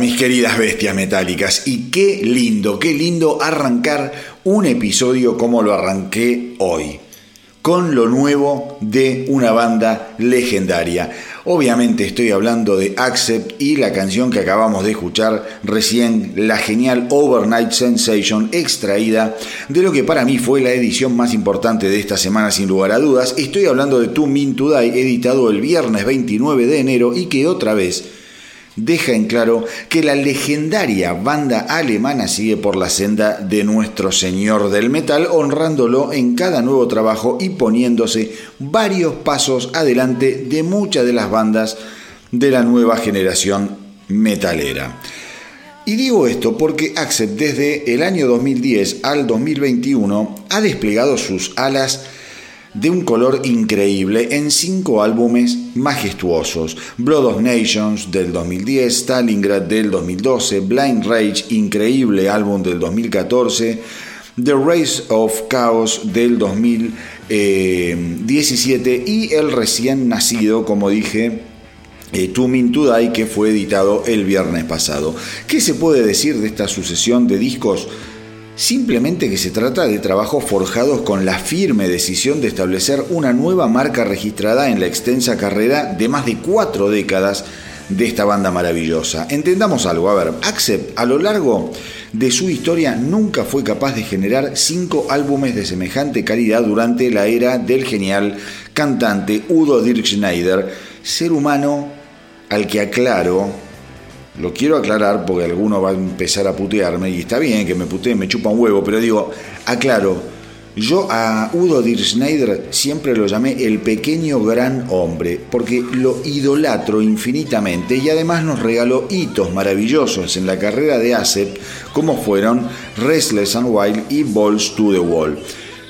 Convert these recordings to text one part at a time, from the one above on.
Mis queridas bestias metálicas y qué lindo, qué lindo arrancar un episodio como lo arranqué hoy. con lo nuevo de una banda legendaria. Obviamente estoy hablando de Accept y la canción que acabamos de escuchar recién, la genial Overnight Sensation extraída de lo que para mí fue la edición más importante de esta semana sin lugar a dudas. Estoy hablando de To Mean To Die, editado el viernes 29 de enero y que otra vez deja en claro que la legendaria banda alemana sigue por la senda de nuestro señor del metal, honrándolo en cada nuevo trabajo y poniéndose varios pasos adelante de muchas de las bandas de la nueva generación metalera. Y digo esto porque Accept desde el año 2010 al 2021 ha desplegado sus alas de un color increíble en cinco álbumes majestuosos. Blood of Nations del 2010, Stalingrad del 2012, Blind Rage, increíble álbum del 2014, The Race of Chaos del 2017 y el recién nacido, como dije, eh, To Mean To Die, que fue editado el viernes pasado. ¿Qué se puede decir de esta sucesión de discos? Simplemente que se trata de trabajos forjados con la firme decisión de establecer una nueva marca registrada en la extensa carrera de más de cuatro décadas de esta banda maravillosa. Entendamos algo, a ver, Accept a lo largo de su historia nunca fue capaz de generar cinco álbumes de semejante calidad durante la era del genial cantante Udo Dirk Schneider, ser humano al que aclaro lo quiero aclarar porque alguno va a empezar a putearme y está bien que me putee, me chupa un huevo, pero digo, aclaro, yo a Udo Dir Schneider siempre lo llamé el pequeño gran hombre, porque lo idolatro infinitamente y además nos regaló hitos maravillosos en la carrera de ASEP, como fueron Restless and Wild y Balls to the Wall.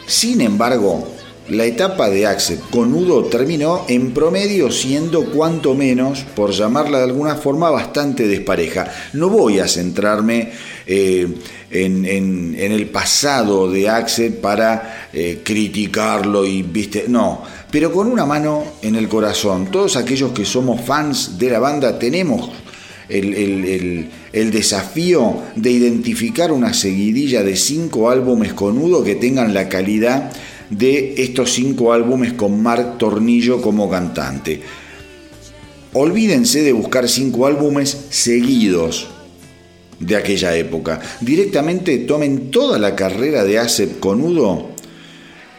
Sin embargo, la etapa de Axel con Udo terminó en promedio siendo cuanto menos, por llamarla de alguna forma, bastante despareja. No voy a centrarme eh, en, el pasado de Axel para eh, criticarlo y, viste, no, pero con una mano en el corazón. Todos aquellos que somos fans de la banda tenemos el, el, desafío de identificar una seguidilla de cinco álbumes con Udo que tengan la calidad de estos cinco álbumes con Mark Tornillo como cantante. Olvídense de buscar cinco álbumes seguidos de aquella época. Directamente tomen toda la carrera de Acep con Udo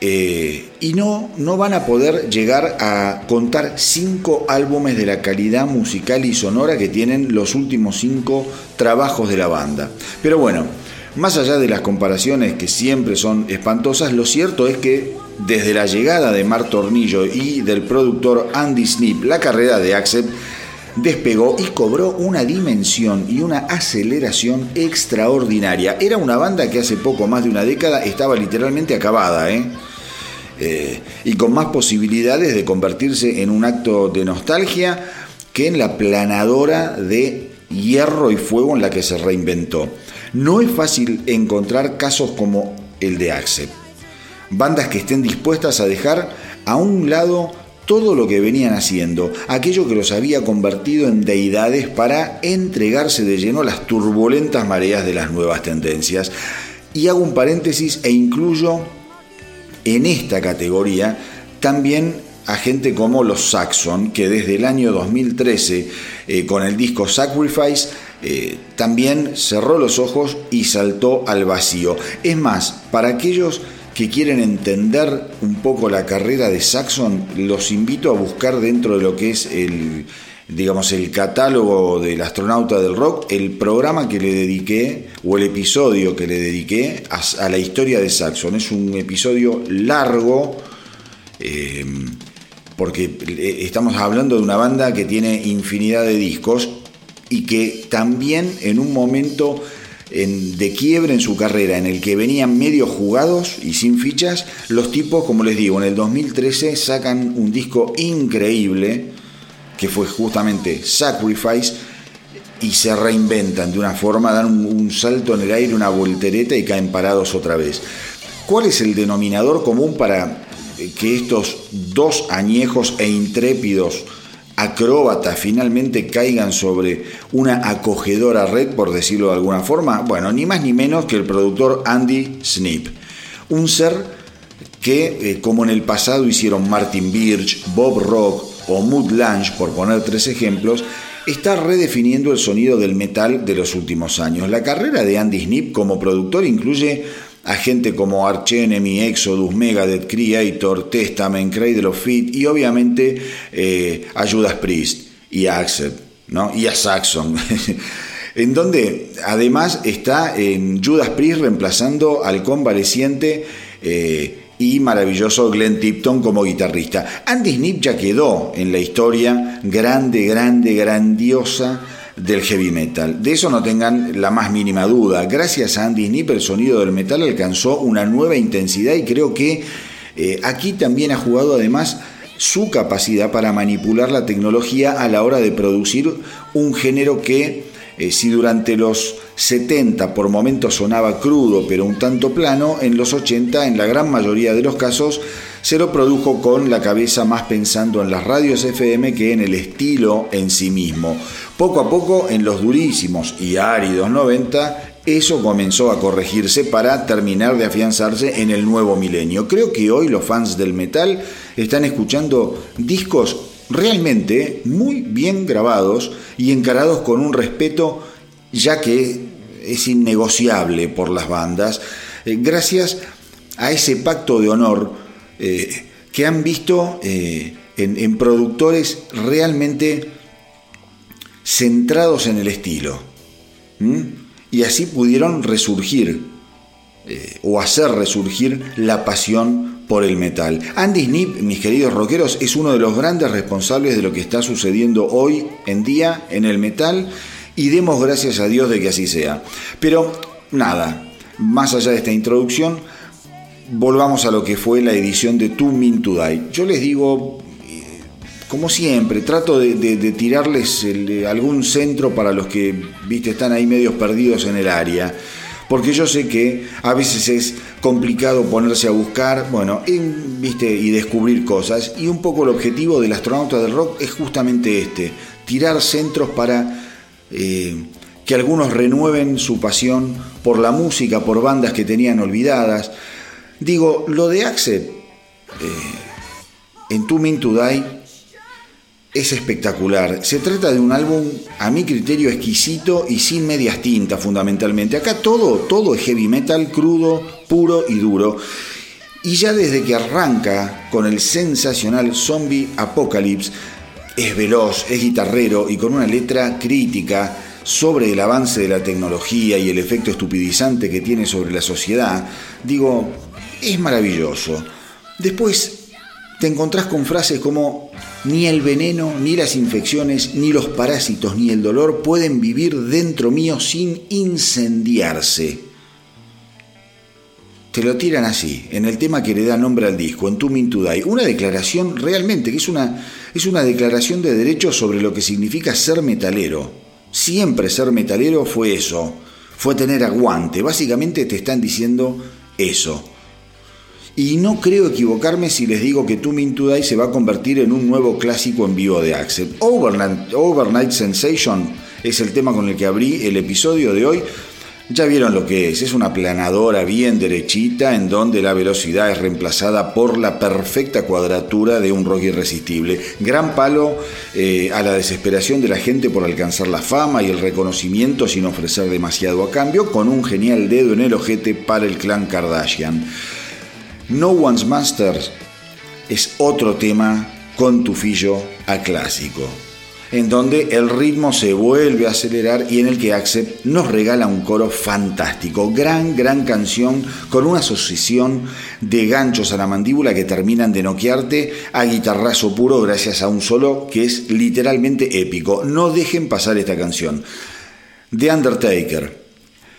eh, y no, no van a poder llegar a contar cinco álbumes de la calidad musical y sonora que tienen los últimos cinco trabajos de la banda. Pero bueno, más allá de las comparaciones que siempre son espantosas, lo cierto es que desde la llegada de Mar Tornillo y del productor Andy Snip, la carrera de Accept despegó y cobró una dimensión y una aceleración extraordinaria. Era una banda que hace poco más de una década estaba literalmente acabada, ¿eh? Eh, y con más posibilidades de convertirse en un acto de nostalgia que en la planadora de hierro y fuego en la que se reinventó. No es fácil encontrar casos como el de Accept. Bandas que estén dispuestas a dejar a un lado todo lo que venían haciendo, aquello que los había convertido en deidades para entregarse de lleno a las turbulentas mareas de las nuevas tendencias. Y hago un paréntesis e incluyo en esta categoría también a gente como los Saxon, que desde el año 2013, eh, con el disco Sacrifice, eh, también cerró los ojos y saltó al vacío. Es más, para aquellos que quieren entender un poco la carrera de Saxon, los invito a buscar dentro de lo que es el, digamos, el catálogo del astronauta del rock, el programa que le dediqué, o el episodio que le dediqué a, la historia de Saxon. Es un episodio largo, eh, porque eh, estamos hablando de una banda que tiene infinidad de discos y que también en un momento de quiebre en su carrera, en el que venían medio jugados y sin fichas, los tipos, como les digo, en el 2013 sacan un disco increíble, que fue justamente Sacrifice, y se reinventan de una forma, dan un, salto en el aire, una voltereta y caen parados otra vez. ¿Cuál es el denominador común para que estos dos añejos e intrépidos acróbatas finalmente caigan sobre una acogedora red, por decirlo de alguna forma? Bueno, ni más ni menos que el productor Andy Snip, un ser que, eh, como en el pasado hicieron Martin Birch, Bob Rock o Mood Lange, por poner tres ejemplos, está redefiniendo el sonido del metal de los últimos años. La carrera de Andy Snip como productor incluye a gente como Arch Enemy, Exodus, Megadeth, Creator, Testament, Cradle of Feet y obviamente eh, a Judas Priest y a ¿no? y a Saxon. en donde además está en Judas Priest reemplazando al convaleciente eh, y maravilloso Glenn Tipton como guitarrista. Andy Snip ya quedó en la historia grande, grande, grandiosa del heavy metal. De eso no tengan la más mínima duda. Gracias a Andy Snip el sonido del metal alcanzó una nueva intensidad y creo que eh, aquí también ha jugado además su capacidad para manipular la tecnología a la hora de producir un género que eh, si durante los 70 por momentos sonaba crudo pero un tanto plano, en los 80 en la gran mayoría de los casos se lo produjo con la cabeza más pensando en las radios FM que en el estilo en sí mismo. Poco a poco en los durísimos y áridos 90 eso comenzó a corregirse para terminar de afianzarse en el nuevo milenio. Creo que hoy los fans del metal están escuchando discos realmente muy bien grabados y encarados con un respeto ya que es innegociable por las bandas, eh, gracias a ese pacto de honor eh, que han visto eh, en, productores realmente centrados en el estilo. Y así pudieron resurgir o hacer resurgir la pasión por el metal. Andy Snip, mis queridos rockeros, es uno de los grandes responsables de lo que está sucediendo hoy en día en el metal y demos gracias a Dios de que así sea. Pero nada, más allá de esta introducción, volvamos a lo que fue la edición de Two Min to. Yo les digo, eh, como siempre, trato de, tirarles algún centro para los que, viste, están ahí medios perdidos en el área porque yo sé que a veces es complicado ponerse a buscar, bueno, ¿viste? y descubrir cosas, y un poco el objetivo del astronauta del rock es justamente este, tirar centros para eh, que algunos renueven su pasión por la música, por bandas que tenían olvidadas. Digo, lo de Axel eh, en Two Min to Die es espectacular. Se trata de un álbum, a mi criterio, exquisito y sin medias tintas, fundamentalmente. Acá todo, todo es heavy metal, crudo, puro y duro. Y ya desde que arranca con el sensacional Zombie Apocalypse, es veloz, es guitarrero y con una letra crítica sobre el avance de la tecnología y el efecto estupidizante que tiene sobre la sociedad, digo, es maravilloso. Después te encontrás con frases como ni el veneno, ni las infecciones, ni los parásitos, ni el dolor pueden vivir dentro mío sin incendiarse. Te lo tiran así, en el tema que le da nombre al disco, en Tu Min To Die. Una declaración realmente, que es una, es una declaración de derechos sobre lo que significa ser metalero. Siempre ser metalero fue eso, fue tener aguante. Básicamente te están diciendo eso. Y no creo equivocarme si les digo que To Mean To Die se va a convertir en un nuevo clásico en vivo de Axel. Overnight, Overnight Sensation es el tema con el que abrí el episodio de hoy. Ya vieron lo que es, es una planadora bien derechita en donde la velocidad es reemplazada por la perfecta cuadratura de un rock irresistible. Gran palo eh, a la desesperación de la gente por alcanzar la fama y el reconocimiento sin ofrecer demasiado a cambio, con un genial dedo en el ojete para el clan Kardashian. No One's Masters es otro tema con tufillo a clásico, en donde el ritmo se vuelve a acelerar y en el que Accept nos regala un coro fantástico, gran, gran canción con una asociación de ganchos a la mandíbula que terminan de noquearte a guitarrazo puro gracias a un solo que es literalmente épico. No dejen pasar esta canción. The Undertaker,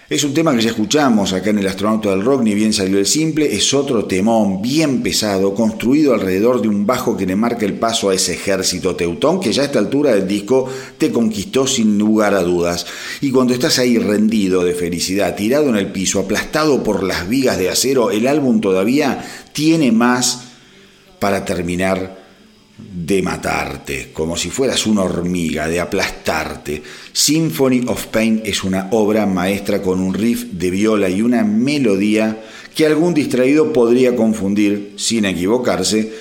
es un tema que ya escuchamos acá en El Astronauta del Rock, ni bien salió el simple, es otro temón bien pesado, construido alrededor de un bajo que le marca el paso a ese ejército teutón que ya a esta altura del disco te conquistó sin lugar a dudas. Y cuando estás ahí rendido de felicidad, tirado en el piso, aplastado por las vigas de acero, el álbum todavía tiene más para terminar de matarte, como si fueras una hormiga, de aplastarte. Symphony of Pain es una obra maestra con un riff de viola y una melodía que algún distraído podría confundir, sin equivocarse,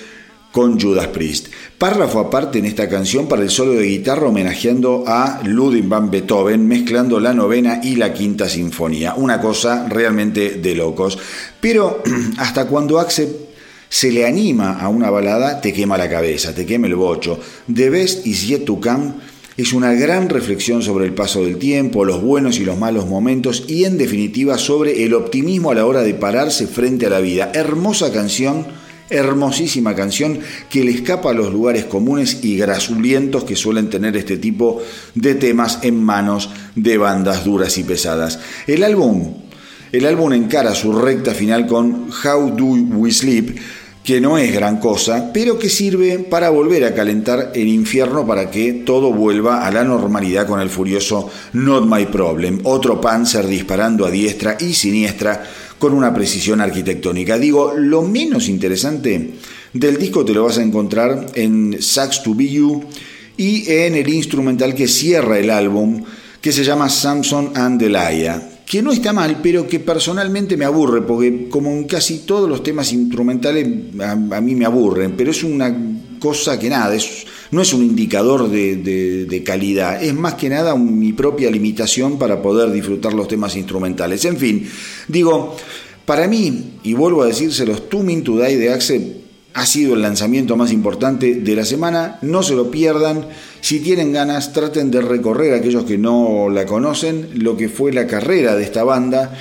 con Judas Priest. Párrafo aparte en esta canción para el solo de guitarra homenajeando a Ludwig van Beethoven, mezclando la novena y la quinta sinfonía. Una cosa realmente de locos. Pero hasta cuando Axel se le anima a una balada, te quema la cabeza, te quema el bocho. The Best is Yet to Come es una gran reflexión sobre el paso del tiempo, los buenos y los malos momentos y en definitiva sobre el optimismo a la hora de pararse frente a la vida. Hermosa canción Hermosísima canción que le escapa a los lugares comunes y grasulientos que suelen tener este tipo de temas en manos de bandas duras y pesadas. El álbum, el álbum encara su recta final con How Do We Sleep, que no es gran cosa, pero que sirve para volver a calentar el infierno para que todo vuelva a la normalidad con el furioso Not My Problem, otro Panzer disparando a diestra y siniestra con una precisión arquitectónica. Digo, lo menos interesante del disco te lo vas a encontrar en Sax to Be You y en el instrumental que cierra el álbum, que se llama Samson and Delilah que no está mal, pero que personalmente me aburre, porque como en casi todos los temas instrumentales a, mí me aburren, pero es una cosa que nada, es, no es un indicador de, calidad, es más que nada mi propia limitación para poder disfrutar los temas instrumentales. En fin, digo, para mí, y vuelvo a decírselos, Two Min to Die de Axel ha sido el lanzamiento más importante de la semana, no se lo pierdan, si tienen ganas traten de recorrer aquellos que no la conocen, lo que fue la carrera de esta banda.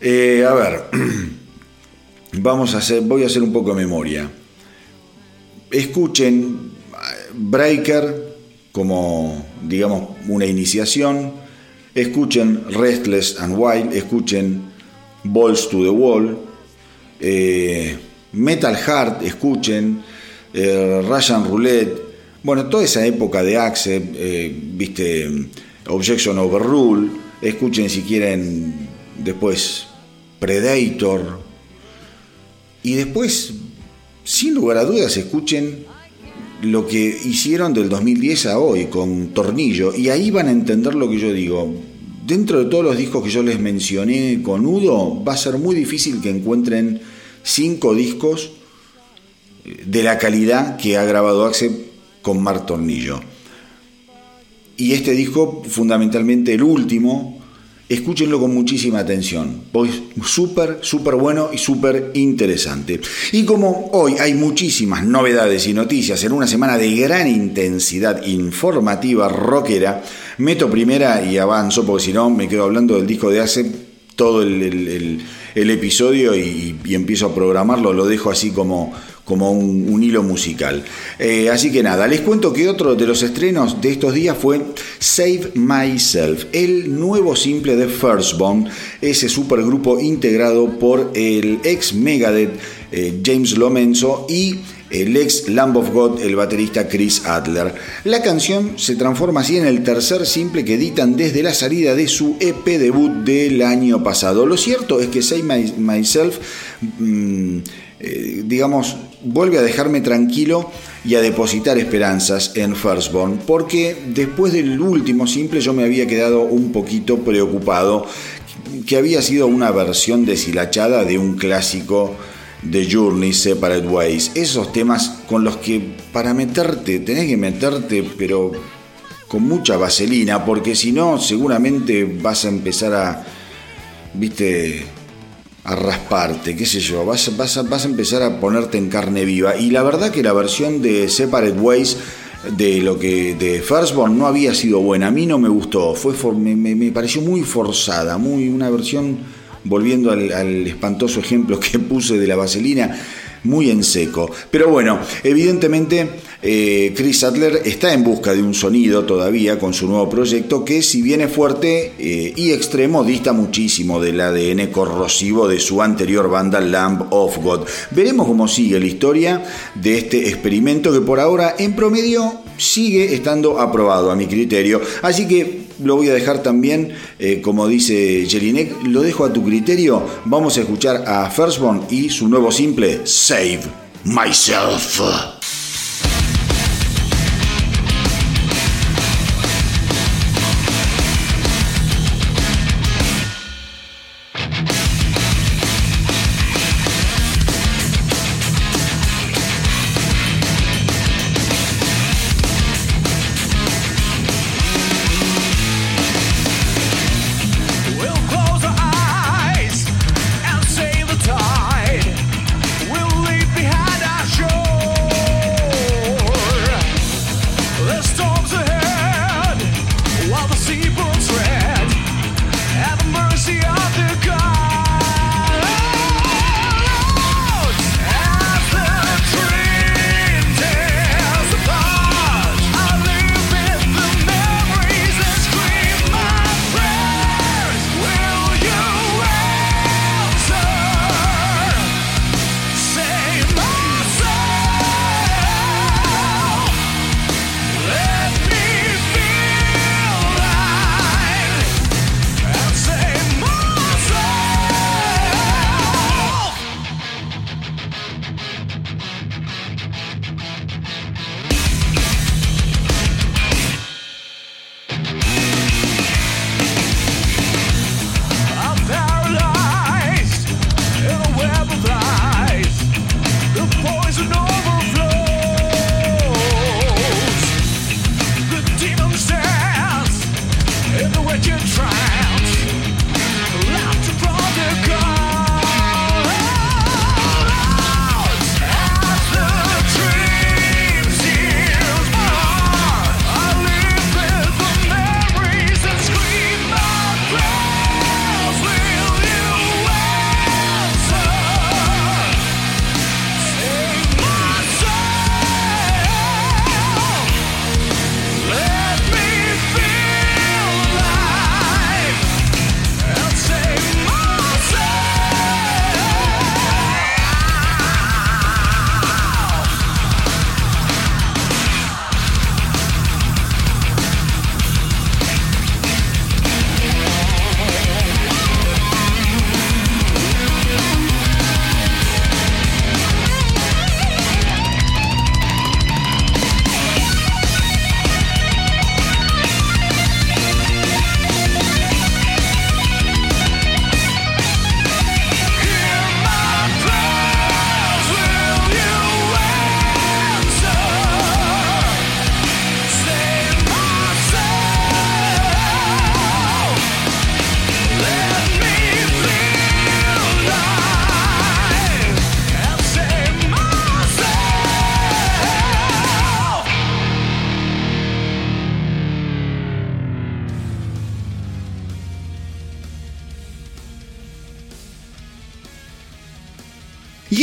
Eh, a ver, vamos a hacer, voy a hacer un poco de memoria. Escuchen Breaker como, digamos, una iniciación, escuchen Restless and Wild, escuchen Balls to the Wall, eh, Metal Heart, escuchen eh, Russian Roulette, bueno, toda esa época de Axe, eh, viste, Objection Overrule, escuchen si quieren después Predator, y después sin lugar a dudas escuchen lo que hicieron del 2010 a hoy con Tornillo. Y ahí van a entender lo que yo digo. Dentro de todos los discos que yo les mencioné con Udo, va a ser muy difícil que encuentren cinco discos de la calidad que ha grabado Axe con Mar Tornillo. Y este disco, fundamentalmente el último, escúchenlo con muchísima atención, pues súper, súper bueno y súper interesante. Y como hoy hay muchísimas novedades y noticias en una semana de gran intensidad informativa rockera, meto primera y avanzo, porque si no me quedo hablando del disco de hace todo el, episodio y, y empiezo a programarlo, lo dejo así como como un, hilo musical. Eh, así que nada, les cuento que otro de los estrenos de estos días fue Save Myself, el nuevo simple de Firstborn, ese supergrupo integrado por el ex Megadeth eh, James Lomenzo y el ex Lamb of God, el baterista Chris Adler. La canción se transforma así en el tercer simple que editan desde la salida de su EP debut del año pasado. Lo cierto es que Save Myself, mm, eh, digamos, vuelve a dejarme tranquilo y a depositar esperanzas en Firstborn, porque después del último simple yo me había quedado un poquito preocupado, que había sido una versión deshilachada de un clásico de Journey, Separate Ways, esos temas con los que para meterte, tenés que meterte, pero con mucha vaselina, porque si no, seguramente vas a empezar a, viste, a rasparte, qué sé yo, vas, vas, a, empezar a ponerte en carne viva. Y la verdad que la versión de Separate Ways de lo que de Firstborn no había sido buena, a mí no me gustó, fue me, pareció muy forzada, muy una versión volviendo al, espantoso ejemplo que puse de la vaselina, muy en seco. Pero bueno, evidentemente eh, Chris Adler está en busca de un sonido todavía con su nuevo proyecto que si bien es fuerte eh, y extremo dista muchísimo del ADN corrosivo de su anterior banda Lamb of God. Veremos cómo sigue la historia de este experimento que por ahora en promedio sigue estando aprobado a mi criterio. Así que lo voy a dejar también, eh, como dice Jelinek, lo dejo a tu criterio. Vamos a escuchar a Firstborn y su nuevo simple, Save Myself.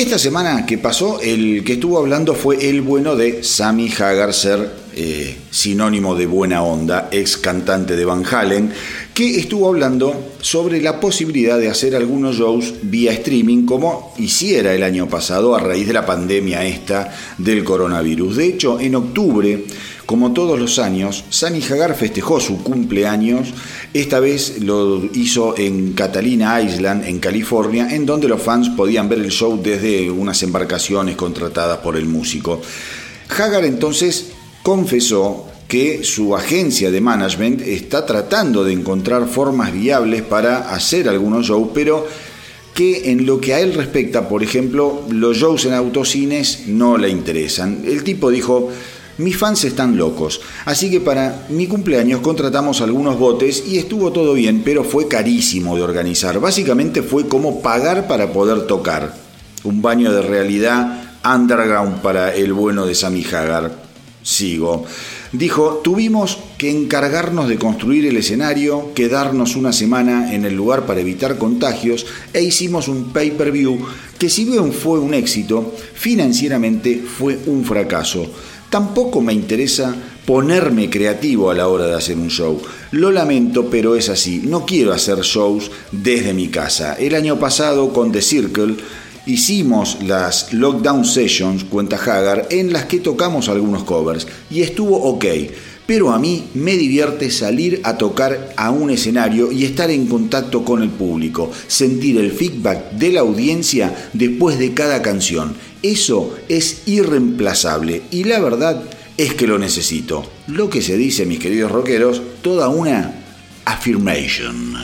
Esta semana que pasó, el que estuvo hablando fue el bueno de Sammy Hagar, ser eh, sinónimo de buena onda, ex cantante de Van Halen, que estuvo hablando sobre la posibilidad de hacer algunos shows vía streaming como hiciera el año pasado a raíz de la pandemia esta del coronavirus. De hecho, en octubre como todos los años, Sammy Hagar festejó su cumpleaños. Esta vez lo hizo en Catalina Island, en California, en donde los fans podían ver el show desde unas embarcaciones contratadas por el músico. Hagar entonces confesó que su agencia de management está tratando de encontrar formas viables para hacer algunos shows, pero que en lo que a él respecta, por ejemplo, los shows en autocines no le interesan. El tipo dijo, mis fans están locos, así que para mi cumpleaños contratamos algunos botes y estuvo todo bien, pero fue carísimo de organizar. Básicamente fue como pagar para poder tocar. Un baño de realidad underground para el bueno de Sammy Hagar. Sigo. Dijo, tuvimos que encargarnos de construir el escenario, quedarnos una semana en el lugar para evitar contagios e hicimos un pay-per-view que si bien fue un éxito, financieramente fue un fracaso. Tampoco me interesa ponerme creativo a la hora de hacer un show. Lo lamento, pero es así. No quiero hacer shows desde mi casa. El año pasado con The Circle hicimos las Lockdown Sessions, cuenta Hagar, en las que tocamos algunos covers y estuvo ok. Pero a mí me divierte salir a tocar a un escenario y estar en contacto con el público, sentir el feedback de la audiencia después de cada canción. Eso es irreemplazable y la verdad es que lo necesito. Lo que se dice, mis queridos rockeros, toda una affirmation.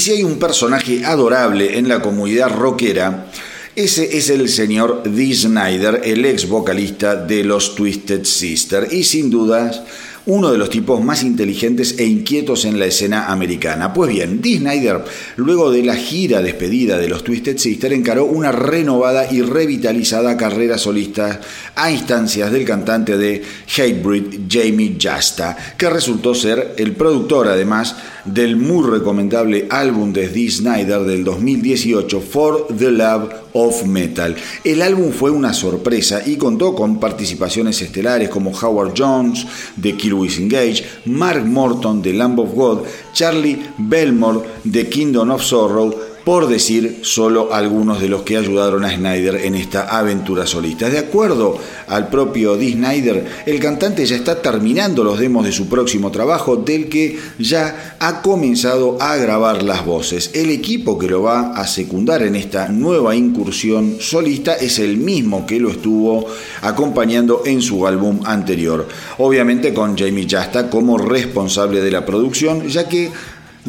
Si hay un personaje adorable en la comunidad rockera, ese es el señor Dee Snyder, el ex vocalista de los Twisted Sister, y sin dudas uno de los tipos más inteligentes e inquietos en la escena americana. Pues bien, Dee Snyder, luego de la gira despedida de los Twisted Sister, encaró una renovada y revitalizada carrera solista a instancias del cantante de Hatebreed, Jamie Jasta, que resultó ser el productor además del muy recomendable álbum de Dee Snyder del 2018, For the Love of Metal. El álbum fue una sorpresa y contó con participaciones estelares como Howard Jones de Louis Engage, Mark Morton de Lamb of God, Charlie Belmore de Kingdom of Sorrow, por decir solo algunos de los que ayudaron a Snyder en esta aventura solista. De acuerdo al propio Dee Snyder, el cantante ya está terminando los demos de su próximo trabajo, del que ya ha comenzado a grabar las voces. El equipo que lo va a secundar en esta nueva incursión solista es el mismo que lo estuvo acompañando en su álbum anterior. Obviamente con Jamie Jasta como responsable de la producción, ya que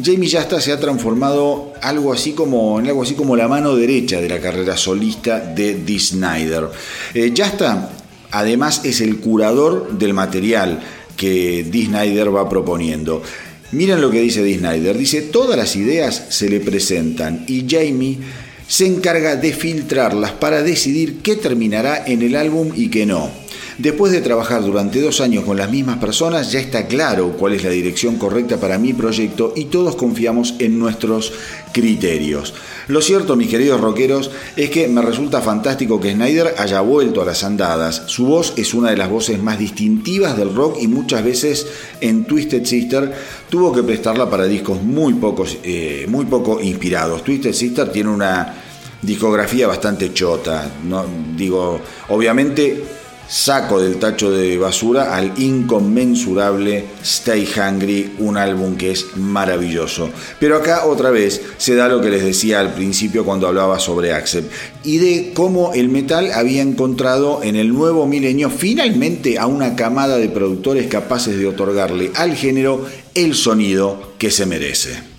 Jamie Jasta se ha transformado algo así como, en algo así como la mano derecha de la carrera solista de Dee Snyder. Eh, Jasta además es el curador del material que Dee Snyder va proponiendo. Miren lo que dice Dee Snyder. Dice, todas las ideas se le presentan y Jamie se encarga de filtrarlas para decidir qué terminará en el álbum y qué no. Después de trabajar durante dos años con las mismas personas, ya está claro cuál es la dirección correcta para mi proyecto y todos confiamos en nuestros criterios. Lo cierto, mis queridos rockeros, es que me resulta fantástico que Snyder haya vuelto a las andadas. Su voz es una de las voces más distintivas del rock y muchas veces en Twisted Sister tuvo que prestarla para discos muy, pocos, eh, muy poco inspirados. Twisted Sister tiene una discografía bastante chota. ¿no? Digo, obviamente saco del tacho de basura al inconmensurable Stay Hungry, un álbum que es maravilloso. Pero acá otra vez se da lo que les decía al principio cuando hablaba sobre Accept y de cómo el metal había encontrado en el nuevo milenio finalmente a una camada de productores capaces de otorgarle al género el sonido que se merece.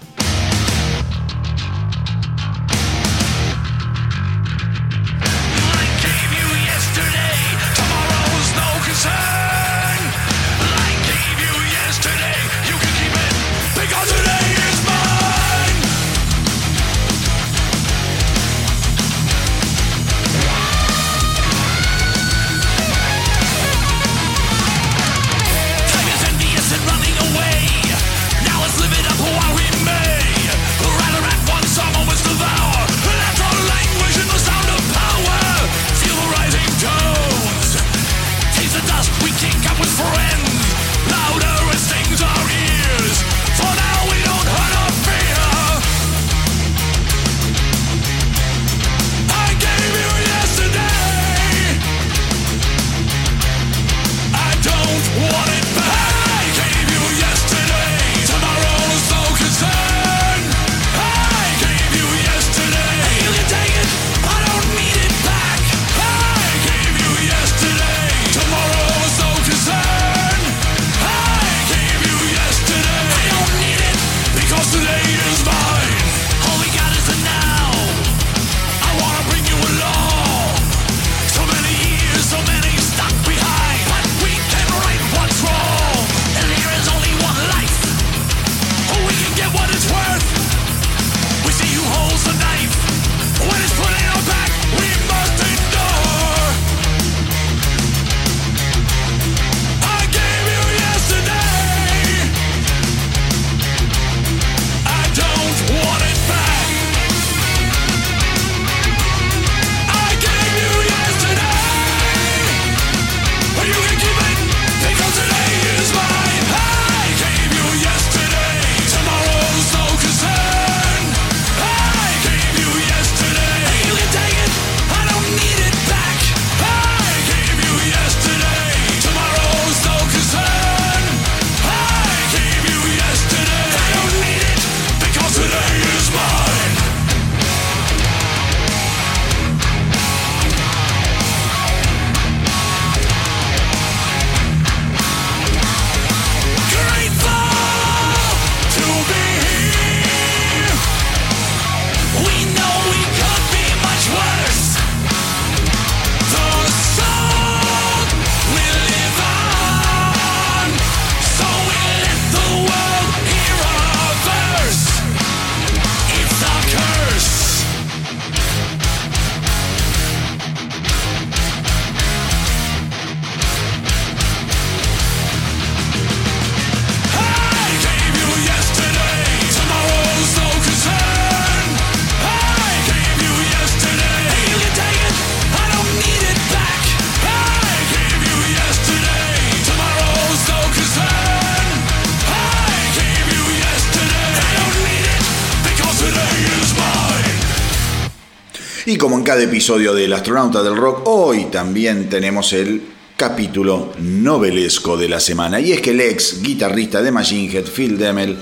Y como en cada episodio del Astronauta del Rock, hoy también tenemos el capítulo novelesco de la semana. Y es que el ex guitarrista de Machine Head, Phil Demmel,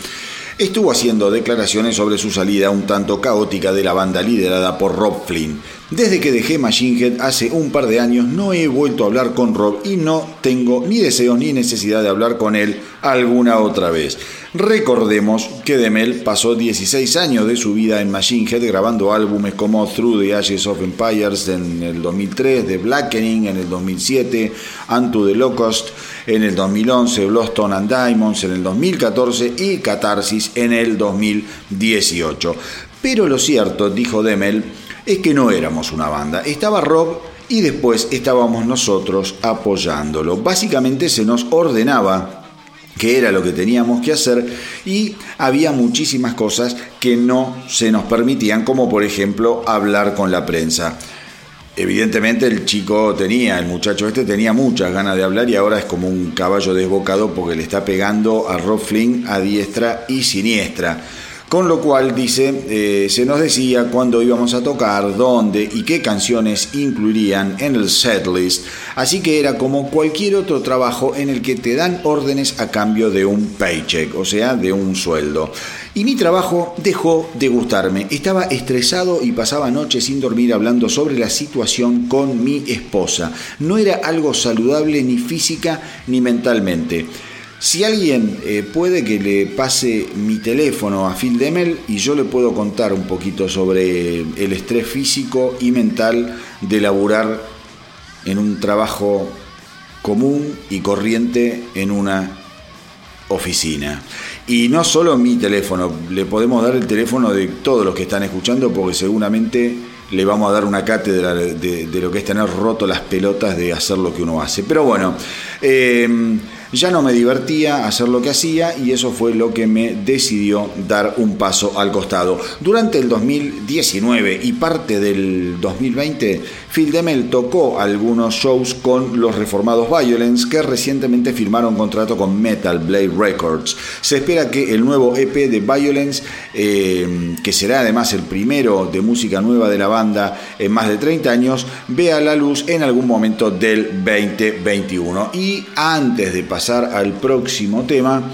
estuvo haciendo declaraciones sobre su salida un tanto caótica de la banda liderada por Rob Flynn. Desde que dejé Machine Head hace un par de años no he vuelto a hablar con Rob y no tengo ni deseo ni necesidad de hablar con él alguna otra vez. Recordemos que Demel pasó 16 años de su vida en Machine Head grabando álbumes como Through the Ashes of Empires en el 2003, The Blackening en el 2007, Unto the Locust en el 2011, Bloodstone and Diamonds en el 2014 y Catharsis en el 2018. Pero lo cierto, dijo Demel, es que no éramos una banda. Estaba Rob y después estábamos nosotros apoyándolo. Básicamente se nos ordenaba que era lo que teníamos que hacer y había muchísimas cosas que no se nos permitían, como por ejemplo hablar con la prensa. Evidentemente el chico tenía, el muchacho este tenía muchas ganas de hablar y ahora es como un caballo desbocado porque le está pegando a Rob Flynn a diestra y siniestra. Con lo cual, dice, eh, se nos decía cuándo íbamos a tocar, dónde y qué canciones incluirían en el setlist. Así que era como cualquier otro trabajo en el que te dan órdenes a cambio de un paycheck, o sea, de un sueldo. Y mi trabajo dejó de gustarme. Estaba estresado y pasaba noches sin dormir hablando sobre la situación con mi esposa. No era algo saludable ni física ni mentalmente. Si alguien eh, puede que le pase mi teléfono a Phil Demel y yo le puedo contar un poquito sobre el estrés físico y mental de laburar en un trabajo común y corriente en una oficina. Y no solo mi teléfono, le podemos dar el teléfono de todos los que están escuchando porque seguramente le vamos a dar una cátedra de, lo que es tener roto las pelotas de hacer lo que uno hace. Pero bueno, eh, ya no me divertía hacer lo que hacía y eso fue lo que me decidió dar un paso al costado. Durante el 2019 y parte del 2020, Phil Demel tocó algunos shows con los reformados Violence que recientemente firmaron contrato con Metal Blade Records. Se espera que el nuevo EP de Violence, eh, que será además el primero de música nueva de la banda en más de 30 años, vea la luz en algún momento del 2021. Y antes de pasar al próximo tema.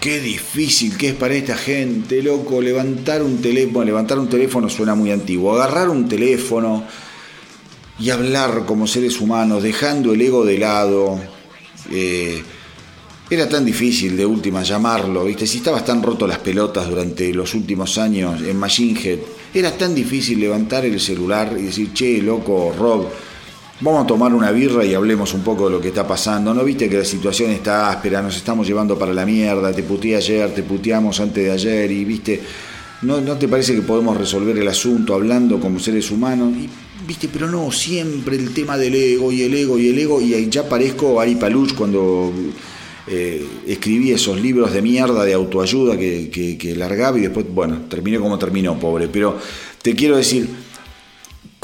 qué difícil que es para esta gente, loco, levantar un teléfono, levantar un teléfono suena muy antiguo, agarrar un teléfono y hablar como seres humanos, dejando el ego de lado. Eh, era tan difícil de última llamarlo, ¿viste? Si estabas tan roto las pelotas durante los últimos años en Machine Head, era tan difícil levantar el celular y decir, che, loco, Rob, Vamos a tomar una birra y hablemos un poco de lo que está pasando. ¿No viste que la situación está áspera? Nos estamos llevando para la mierda. Te puteé ayer, te puteamos antes de ayer y viste. ¿No, ¿No te parece que podemos resolver el asunto hablando como seres humanos? Y, viste, pero no, siempre el tema del ego y el ego y el ego. Y ya parezco Ari Paluch cuando eh, escribí esos libros de mierda de autoayuda que, que, que largaba y después, bueno, terminé como terminó, pobre. Pero te quiero decir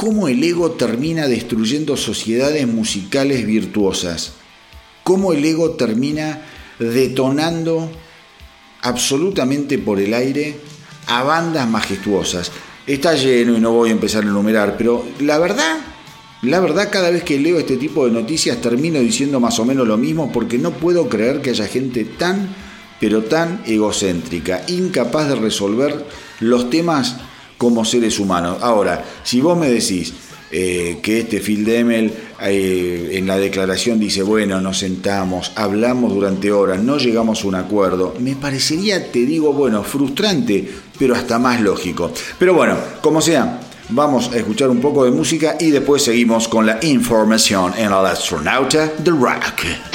cómo el ego termina destruyendo sociedades musicales virtuosas, cómo el ego termina detonando absolutamente por el aire a bandas majestuosas. Está lleno y no voy a empezar a enumerar, pero la verdad, la verdad cada vez que leo este tipo de noticias termino diciendo más o menos lo mismo porque no puedo creer que haya gente tan, pero tan egocéntrica, incapaz de resolver los temas como seres humanos. Ahora, si vos me decís eh, que este Phil Demel eh, en la declaración dice, bueno, nos sentamos, hablamos durante horas, no llegamos a un acuerdo, me parecería, te digo, bueno, frustrante, pero hasta más lógico. Pero bueno, como sea, vamos a escuchar un poco de música y después seguimos con la información en el astronauta de rock.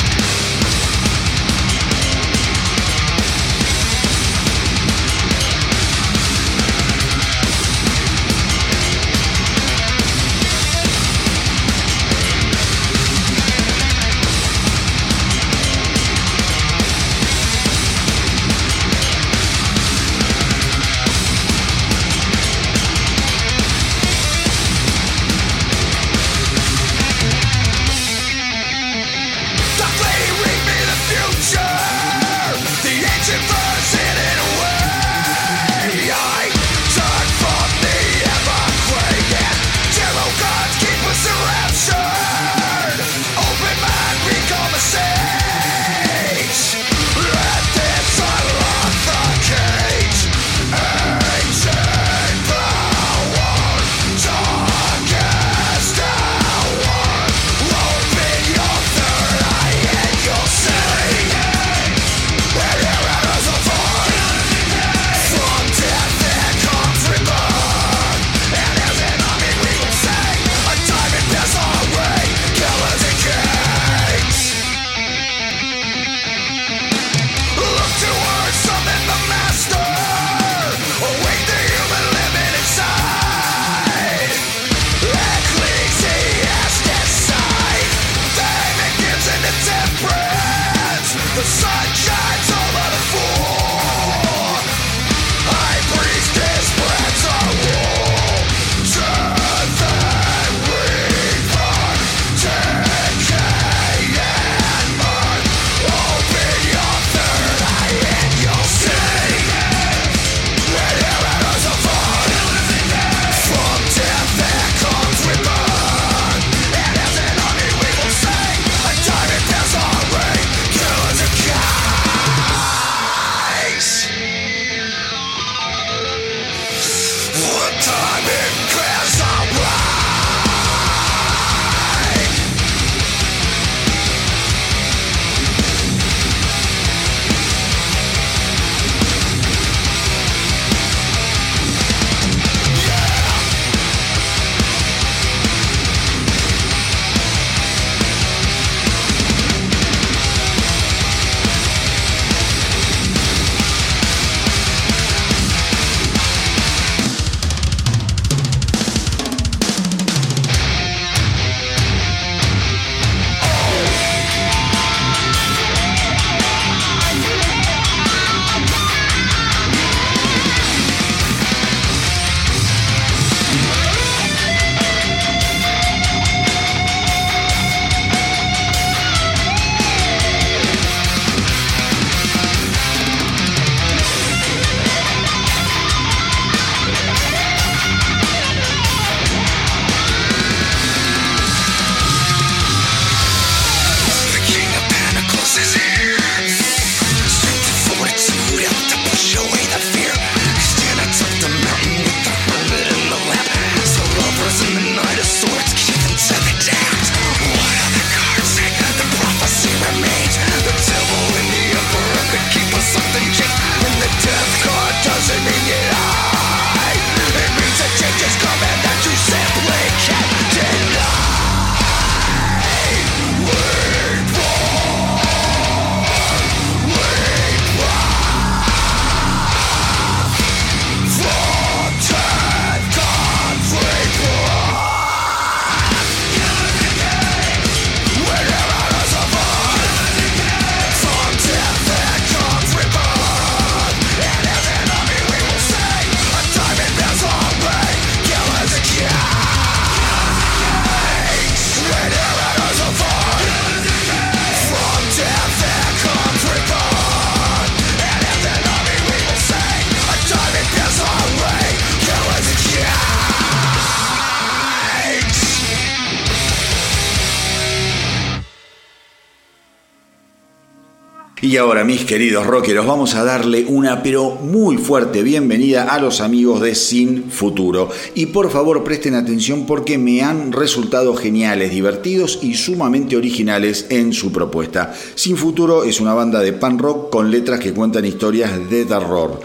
Y ahora, mis queridos rockeros, vamos a darle una pero muy fuerte bienvenida a los amigos de Sin Futuro. Y por favor presten atención porque me han resultado geniales, divertidos y sumamente originales en su propuesta. Sin Futuro es una banda de pan rock con letras que cuentan historias de terror.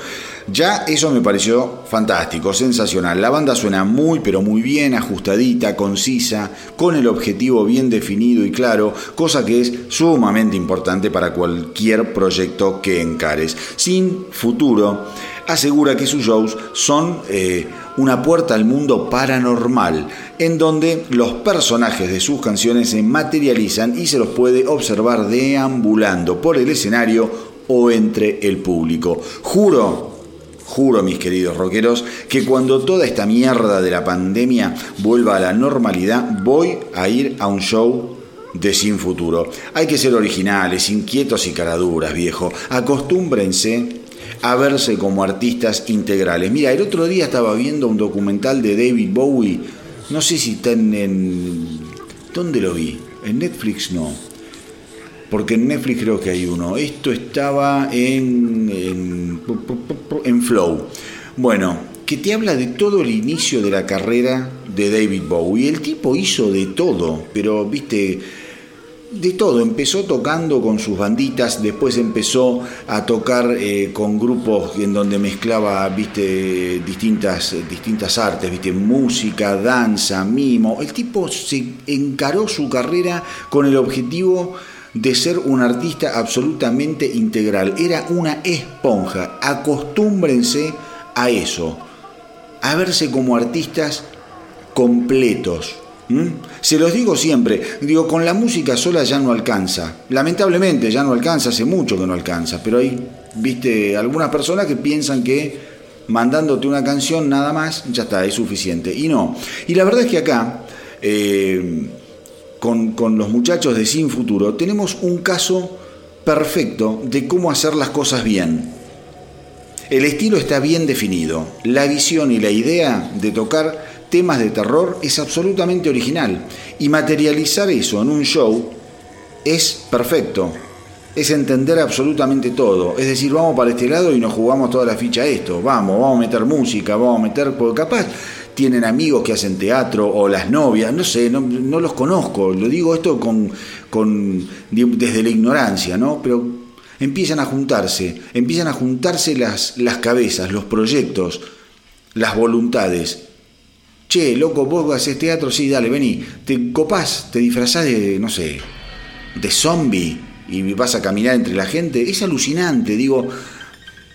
Ya eso me pareció fantástico, sensacional. La banda suena muy pero muy bien, ajustadita, concisa, con el objetivo bien definido y claro, cosa que es sumamente importante para cualquier proyecto que encares. Sin futuro, asegura que sus shows son eh, una puerta al mundo paranormal, en donde los personajes de sus canciones se materializan y se los puede observar deambulando por el escenario o entre el público. Juro Juro, mis queridos rockeros, que cuando toda esta mierda de la pandemia vuelva a la normalidad, voy a ir a un show de Sin Futuro. Hay que ser originales, inquietos y caraduras, viejo. Acostúmbrense a verse como artistas integrales. Mira, el otro día estaba viendo un documental de David Bowie. No sé si está en... ¿Dónde lo vi? En Netflix no porque en Netflix creo que hay uno. Esto estaba en, en, Flow. Bueno, que te habla de todo el inicio de la carrera de David Bowie. El tipo hizo de todo, pero viste, de todo. Empezó tocando con sus banditas, después empezó a tocar eh, con grupos en donde mezclaba, viste, distintas, distintas artes, viste, música, danza, mimo. El tipo se encaró su carrera con el objetivo de ser un artista absolutamente integral. Era una esponja. Acostúmbrense a eso, a verse como artistas completos. Se los digo siempre, digo, con la música sola ya no alcanza. Lamentablemente ya no alcanza, hace mucho que no alcanza, pero hay, viste, algunas personas que piensan que mandándote una canción nada más, ya está, es suficiente. Y no. Y la verdad es que acá, eh, con, los muchachos de Sin Futuro, tenemos un caso perfecto de cómo hacer las cosas bien. El estilo está bien definido, la visión y la idea de tocar temas de terror es absolutamente original y materializar eso en un show es perfecto. Es entender absolutamente todo. Es decir, vamos para este lado y nos jugamos toda la ficha a esto. Vamos, vamos a meter música, vamos a meter. Porque capaz tienen amigos que hacen teatro o las novias, no sé, no, los conozco, lo digo esto con, con, desde la ignorancia, ¿no? Pero empiezan a juntarse, empiezan a juntarse las, las cabezas, los proyectos, las voluntades. Che, loco, vos haces teatro, sí, dale, vení. Te copás, te disfrazás de, no sé, de zombie y vas a caminar entre la gente. Es alucinante, digo,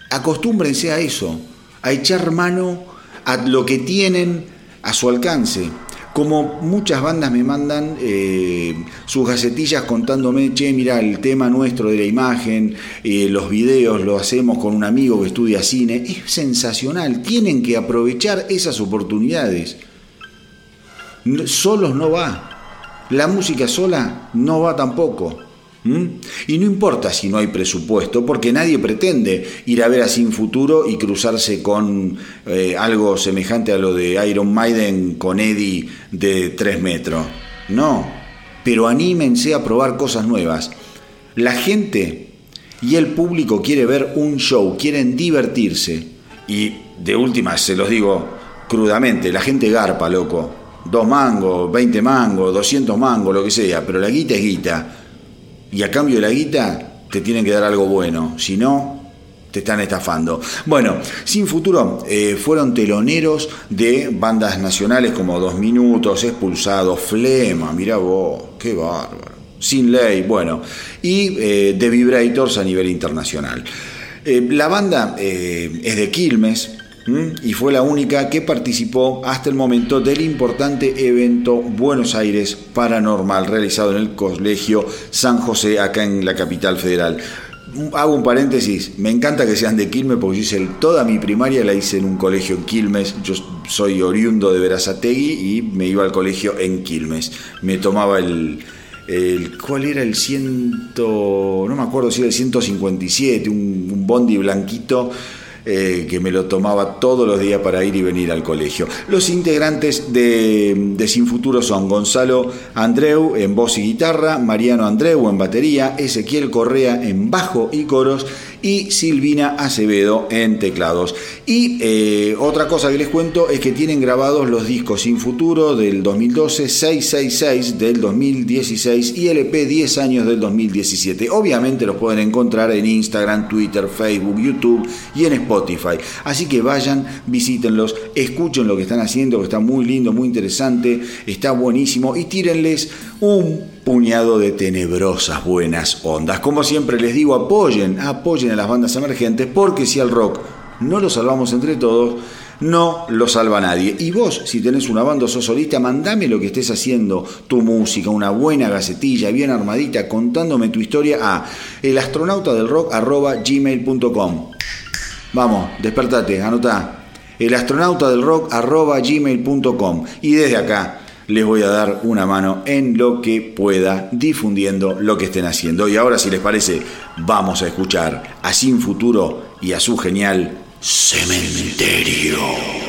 acostúmbrense a eso, a echar mano a lo que tienen a su alcance. Como muchas bandas me mandan eh, sus gacetillas contándome, che, mira, el tema nuestro de la imagen, eh, los videos lo hacemos con un amigo que estudia cine, es sensacional, tienen que aprovechar esas oportunidades. Solos no va, la música sola no va tampoco. ¿Mm? Y no importa si no hay presupuesto, porque nadie pretende ir a ver a Sin Futuro y cruzarse con eh, algo semejante a lo de Iron Maiden con Eddie de 3 metros. No, pero anímense a probar cosas nuevas. La gente y el público quiere ver un show, quieren divertirse. Y de última, se los digo crudamente, la gente garpa, loco. Dos mangos, 20 mangos, 200 mangos, lo que sea, pero la guita es guita y a cambio de la guita te tienen que dar algo bueno, si no, te están estafando. Bueno, Sin Futuro eh, fueron teloneros de bandas nacionales como Dos Minutos, Expulsado, Flema, mira vos, qué bárbaro. Sin Ley, bueno, y eh, The Vibrators a nivel internacional. Eh, la banda es de Quilmes, y fue la única que participó hasta el momento del importante evento Buenos Aires Paranormal realizado en el Colegio San José acá en la capital federal. Hago un paréntesis, me encanta que sean de Quilmes porque yo hice toda mi primaria la hice en un colegio en Quilmes, yo soy oriundo de Verazategui y me iba al colegio en Quilmes. Me tomaba el, el, ¿cuál era el ciento? No me acuerdo si era el 157, un, un bondi blanquito eh, que me lo tomaba todos los días para ir y venir al colegio. Los integrantes de, de Sin Futuro son Gonzalo Andreu en voz y guitarra, Mariano Andreu en batería, Ezequiel Correa en bajo y coros y Silvina Acevedo en teclados. Y eh, otra cosa que les cuento es que tienen grabados los discos Sin Futuro del 2012, 666 del 2016 y LP 10 años del 2017. Obviamente los pueden encontrar en Instagram, Twitter, Facebook, YouTube y en Spotify. Así que vayan, visítenlos, escuchen lo que están haciendo, que está muy lindo, muy interesante, está buenísimo y tírenles un puñado de tenebrosas buenas ondas. Como siempre les digo, apoyen, apoyen las bandas emergentes, porque si al rock no lo salvamos entre todos, no lo salva nadie. Y vos, si tenés una banda o sos solista, mandame lo que estés haciendo, tu música, una buena gacetilla, bien armadita, contándome tu historia a elastronautadelrock.gmail.com Vamos, despertate, anotá. elastronautadelrock.gmail.com Y desde acá les voy a dar una mano en lo que pueda, difundiendo lo que estén haciendo. Y ahora, si les parece, vamos a escuchar a Sin Futuro y a su genial Cementerio.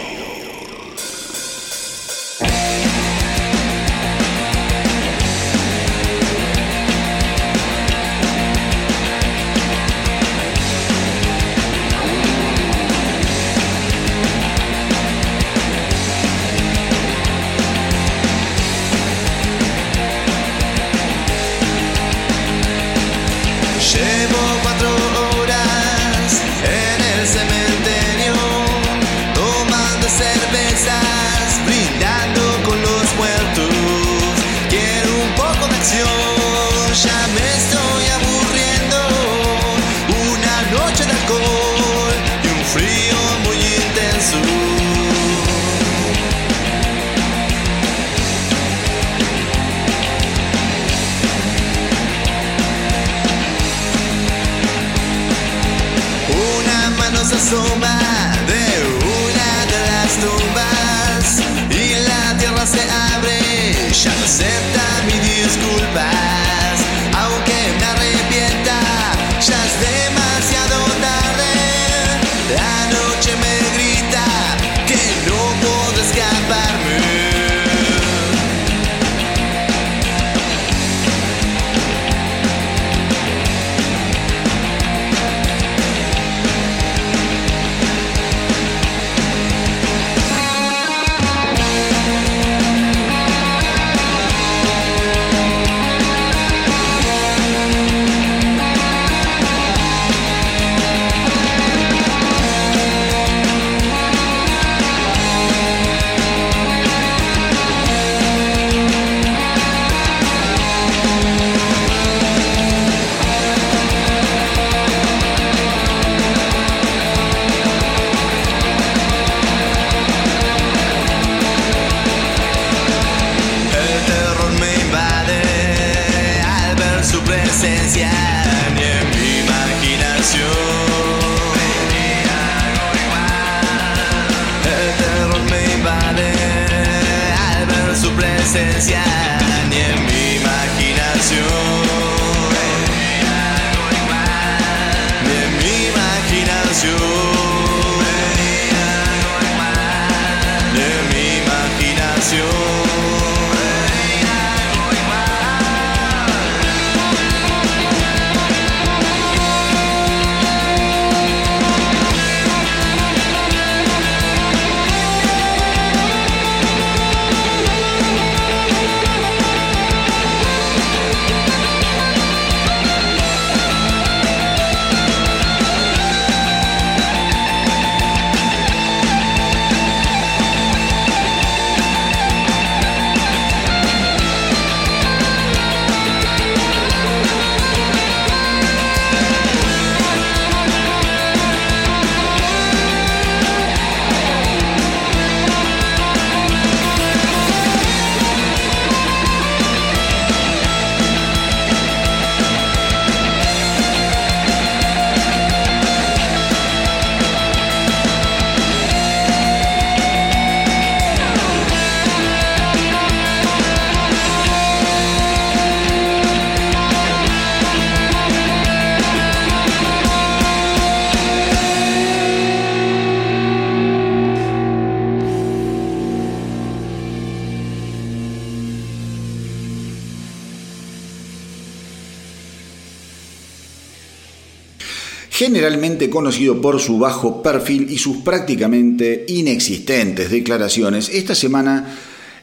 Generalmente conocido por su bajo perfil y sus prácticamente inexistentes declaraciones, esta semana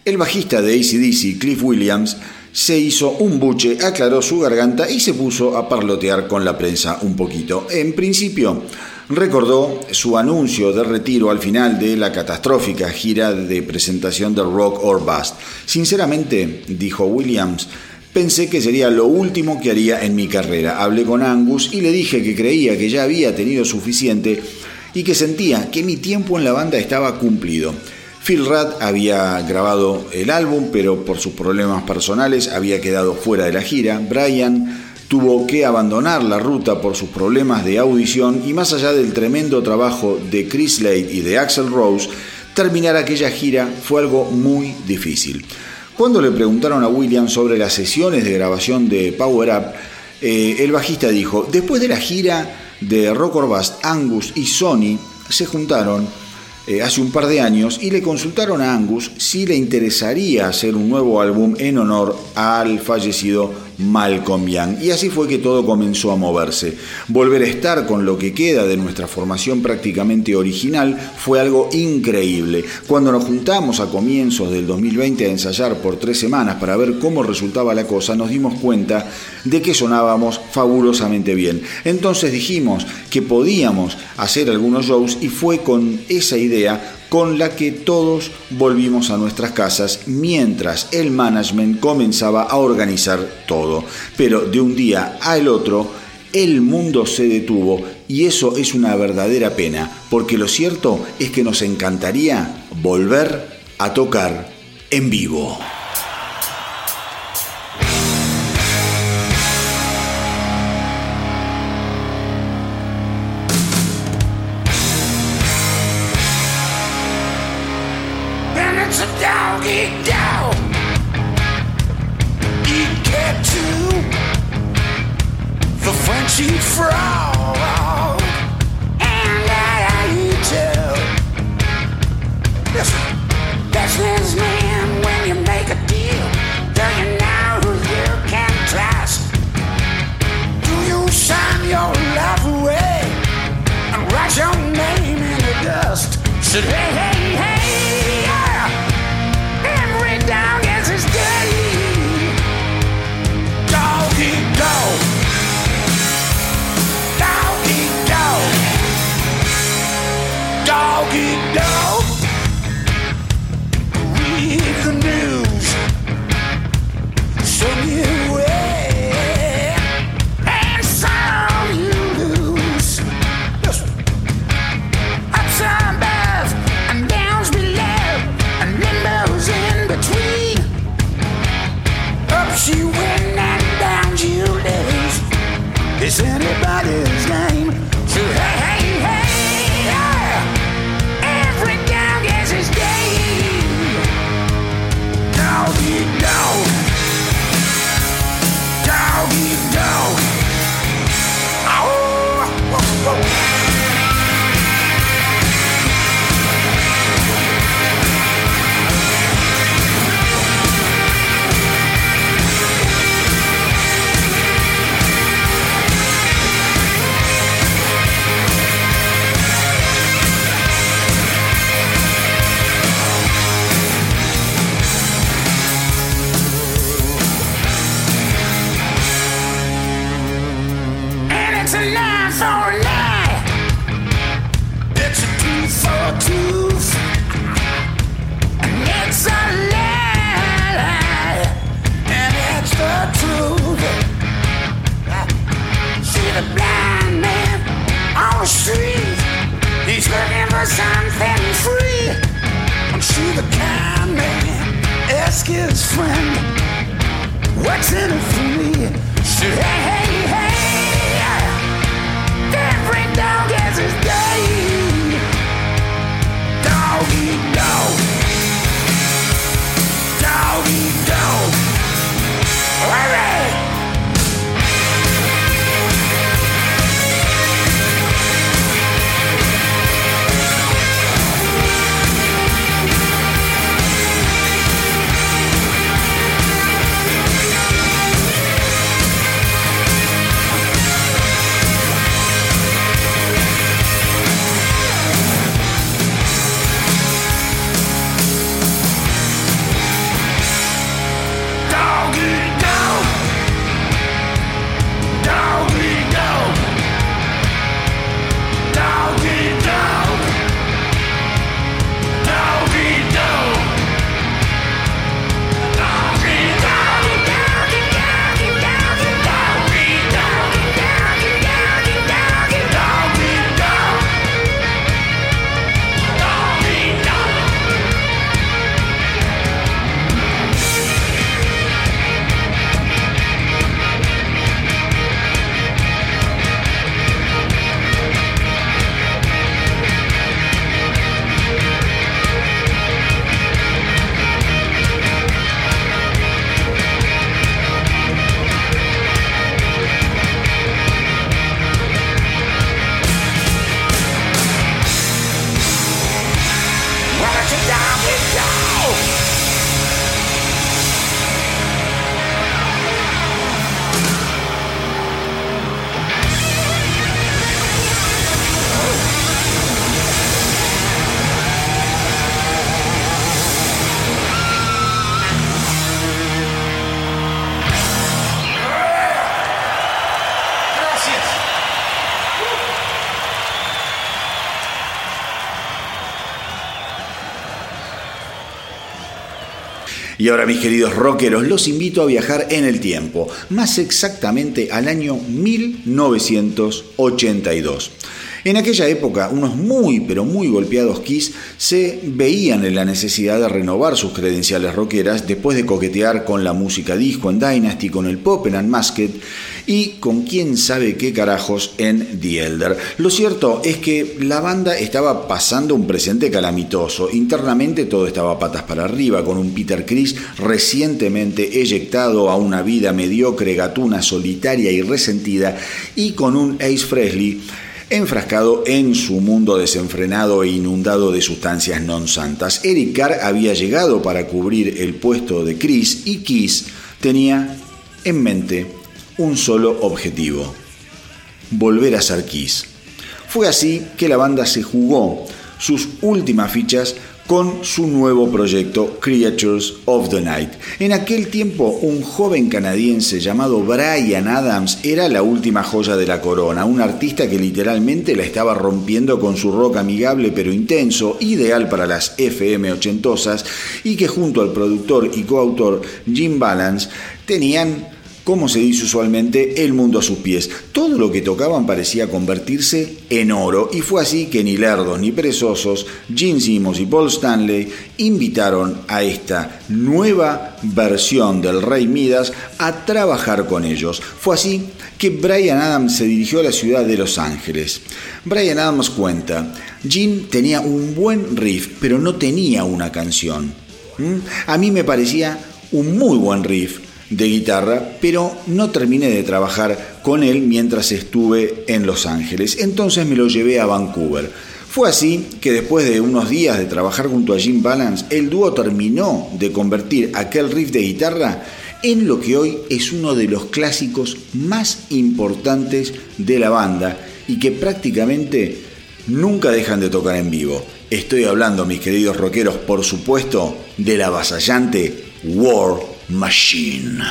el bajista de ACDC, Cliff Williams, se hizo un buche, aclaró su garganta y se puso a parlotear con la prensa un poquito. En principio, recordó su anuncio de retiro al final de la catastrófica gira de presentación de Rock or Bust. Sinceramente, dijo Williams, Pensé que sería lo último que haría en mi carrera. Hablé con Angus y le dije que creía que ya había tenido suficiente y que sentía que mi tiempo en la banda estaba cumplido. Phil Rudd había grabado el álbum, pero por sus problemas personales había quedado fuera de la gira. Brian tuvo que abandonar la ruta por sus problemas de audición y más allá del tremendo trabajo de Chris Slade y de Axel Rose, terminar aquella gira fue algo muy difícil. Cuando le preguntaron a William sobre las sesiones de grabación de Power Up, eh, el bajista dijo, después de la gira de Rock or Bust, Angus y Sony se juntaron eh, hace un par de años y le consultaron a Angus si le interesaría hacer un nuevo álbum en honor al fallecido Malcolm Young. Y así fue que todo comenzó a moverse. Volver a estar con lo que queda de nuestra formación prácticamente original fue algo increíble. Cuando nos juntamos a comienzos del 2020 a ensayar por tres semanas para ver cómo resultaba la cosa, nos dimos cuenta de que sonábamos fabulosamente bien. Entonces dijimos que podíamos hacer algunos shows y fue con esa idea con la que todos volvimos a nuestras casas mientras el management comenzaba a organizar todo. Pero de un día al otro, el mundo se detuvo y eso es una verdadera pena, porque lo cierto es que nos encantaría volver a tocar en vivo. said, hey, hey. Something free. I'm sure the kind man, ask his friend, what's in it for me? Should hey, hey, hey, every dog has his day. Doggy dog. Doggy dog. All right. Y ahora mis queridos rockeros, los invito a viajar en el tiempo, más exactamente al año 1982. En aquella época, unos muy pero muy golpeados Kiss se veían en la necesidad de renovar sus credenciales rockeras después de coquetear con la música disco en Dynasty, con el pop en Unmasked y con quién sabe qué carajos en The Elder. Lo cierto es que la banda estaba pasando un presente calamitoso. Internamente todo estaba patas para arriba, con un Peter Chris recientemente eyectado a una vida mediocre, gatuna, solitaria y resentida, y con un Ace Frehley enfrascado en su mundo desenfrenado e inundado de sustancias non santas. Eric Carr había llegado para cubrir el puesto de Chris y Kiss tenía en mente un solo objetivo, volver a ser Kiss. Fue así que la banda se jugó sus últimas fichas con su nuevo proyecto Creatures of the Night. En aquel tiempo, un joven canadiense llamado Brian Adams era la última joya de la corona, un artista que literalmente la estaba rompiendo con su rock amigable pero intenso, ideal para las FM ochentosas, y que junto al productor y coautor Jim Balance tenían como se dice usualmente, el mundo a sus pies. Todo lo que tocaban parecía convertirse en oro y fue así que ni lerdos ni perezosos, Gene Simmons y Paul Stanley invitaron a esta nueva versión del Rey Midas a trabajar con ellos. Fue así que Brian Adams se dirigió a la ciudad de Los Ángeles. Brian Adams cuenta, Gene tenía un buen riff, pero no tenía una canción. ¿Mm? A mí me parecía un muy buen riff de guitarra, pero no terminé de trabajar con él mientras estuve en Los Ángeles. Entonces me lo llevé a Vancouver. Fue así que después de unos días de trabajar junto a Jim Balance, el dúo terminó de convertir aquel riff de guitarra en lo que hoy es uno de los clásicos más importantes de la banda y que prácticamente nunca dejan de tocar en vivo. Estoy hablando, mis queridos rockeros, por supuesto, del avasallante War Machine.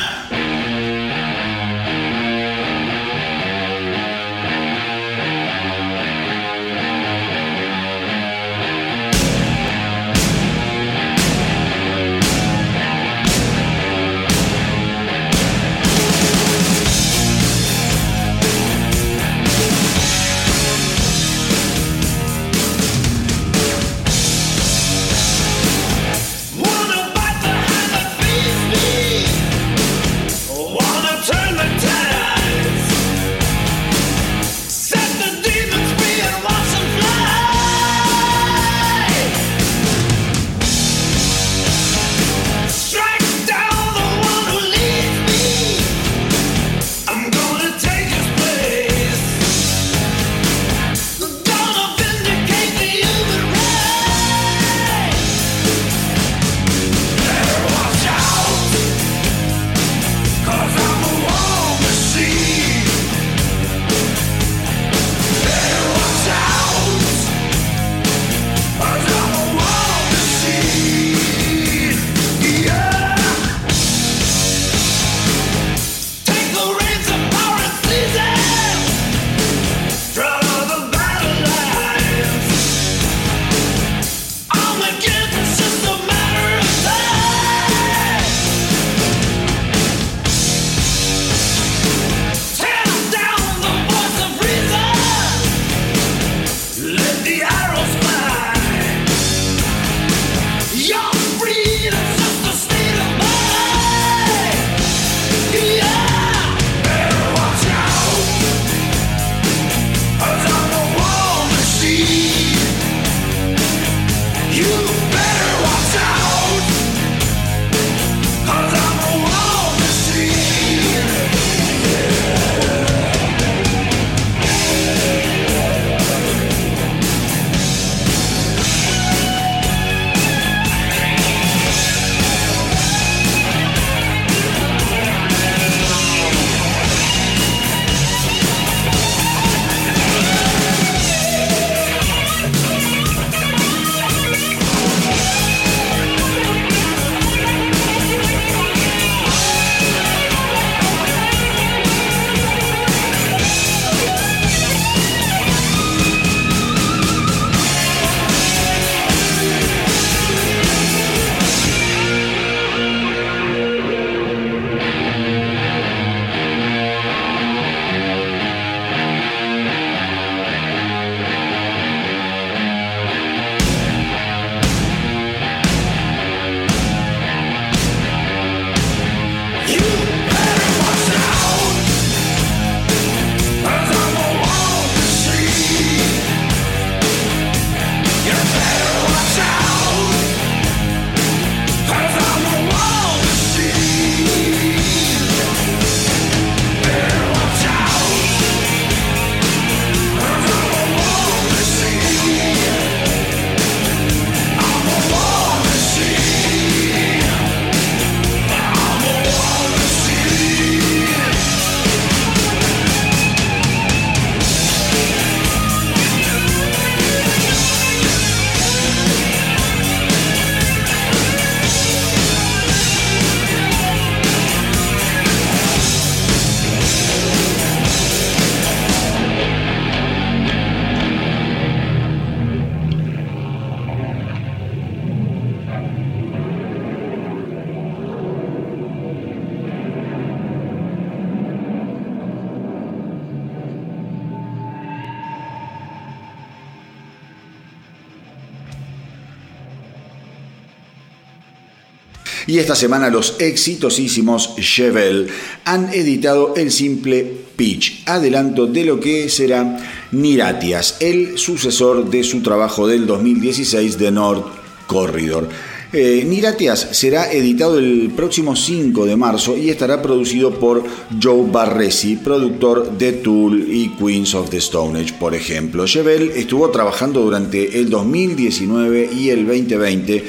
Y esta semana los exitosísimos Chevel han editado el simple Pitch, adelanto de lo que será Niratias, el sucesor de su trabajo del 2016 de North Corridor. Eh, Niratias será editado el próximo 5 de marzo y estará producido por Joe Barresi, productor de Tool y Queens of the Stone Age, por ejemplo. Chevel estuvo trabajando durante el 2019 y el 2020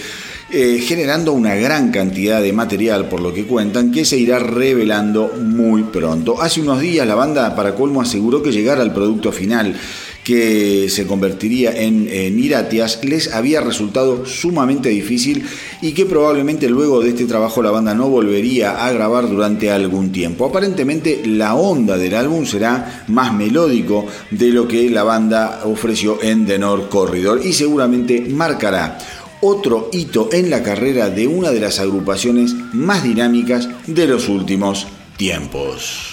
eh, generando una gran cantidad de material, por lo que cuentan, que se irá revelando muy pronto. Hace unos días la banda para colmo aseguró que llegar al producto final que se convertiría en, Iratias, les había resultado sumamente difícil y que probablemente luego de este trabajo la banda no volvería a grabar durante algún tiempo. Aparentemente la onda del álbum será más melódico de lo que la banda ofreció en The North Corridor y seguramente marcará otro hito en la carrera de una de las agrupaciones más dinámicas de los últimos tiempos.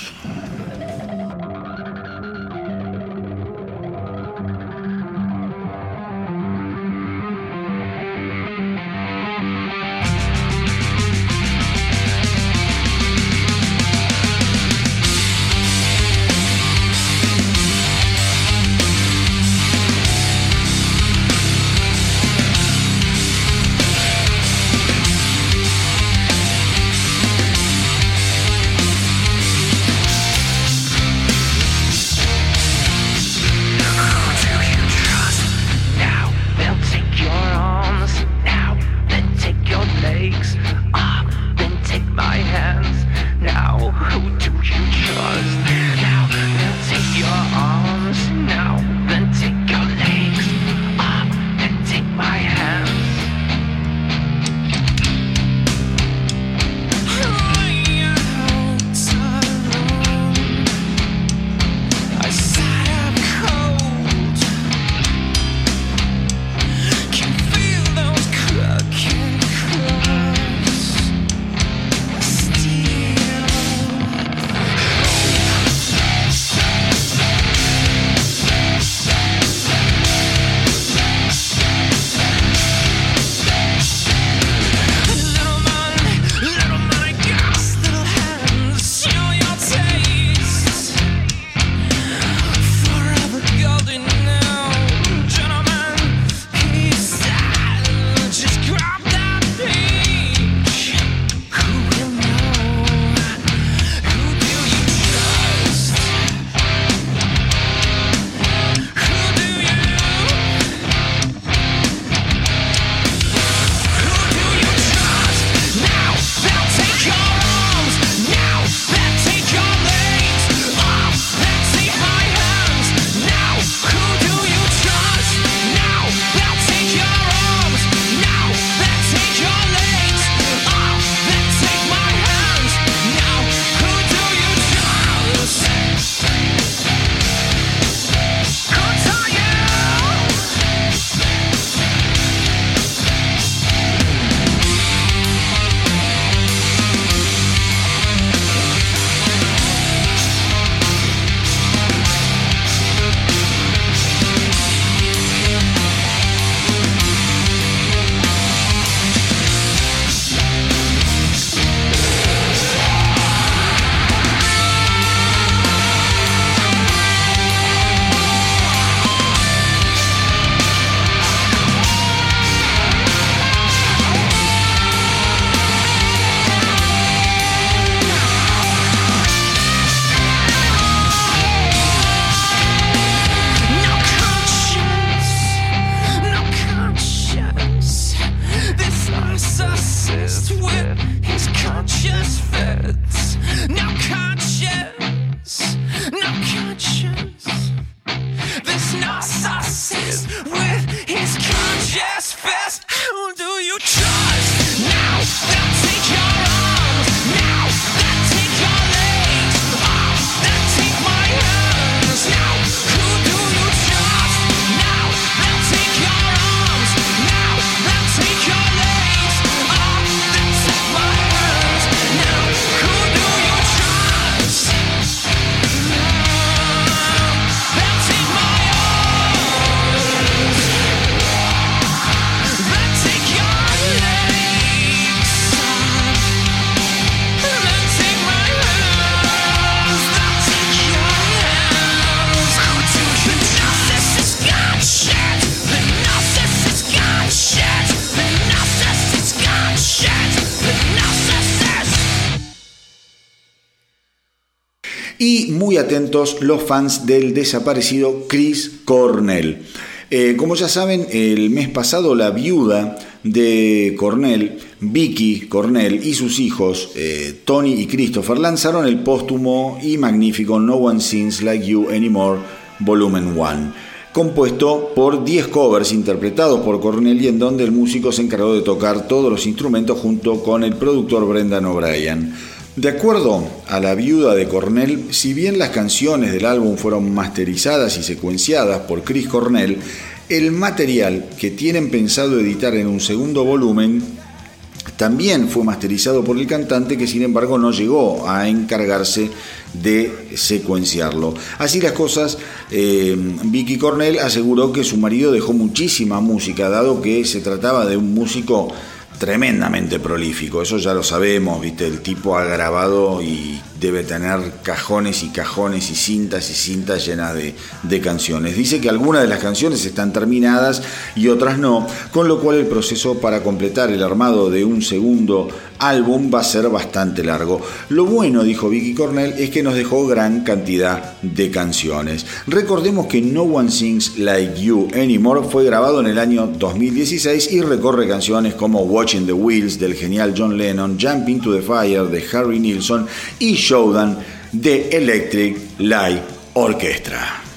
Y muy atentos los fans del desaparecido Chris Cornell. Eh, como ya saben, el mes pasado la viuda de Cornell, Vicky Cornell y sus hijos, eh, Tony y Christopher, lanzaron el póstumo y magnífico No One Sings Like You Anymore, Volumen 1, compuesto por 10 covers interpretados por Cornell y en donde el músico se encargó de tocar todos los instrumentos junto con el productor Brendan O'Brien. De acuerdo a la viuda de Cornell, si bien las canciones del álbum fueron masterizadas y secuenciadas por Chris Cornell, el material que tienen pensado editar en un segundo volumen también fue masterizado por el cantante que sin embargo no llegó a encargarse de secuenciarlo. Así las cosas, eh, Vicky Cornell aseguró que su marido dejó muchísima música, dado que se trataba de un músico tremendamente prolífico, eso ya lo sabemos, viste, el tipo ha grabado y debe tener cajones y cajones y cintas y cintas llenas de, de, canciones. Dice que algunas de las canciones están terminadas y otras no, con lo cual el proceso para completar el armado de un segundo álbum va a ser bastante largo. Lo bueno, dijo Vicky Cornell, es que nos dejó gran cantidad de canciones. Recordemos que No One Sings Like You Anymore fue grabado en el año 2016 y recorre canciones como Watching the Wheels del genial John Lennon, Jumping to the Fire de Harry Nilsson y Showdown de Electric Light Orchestra.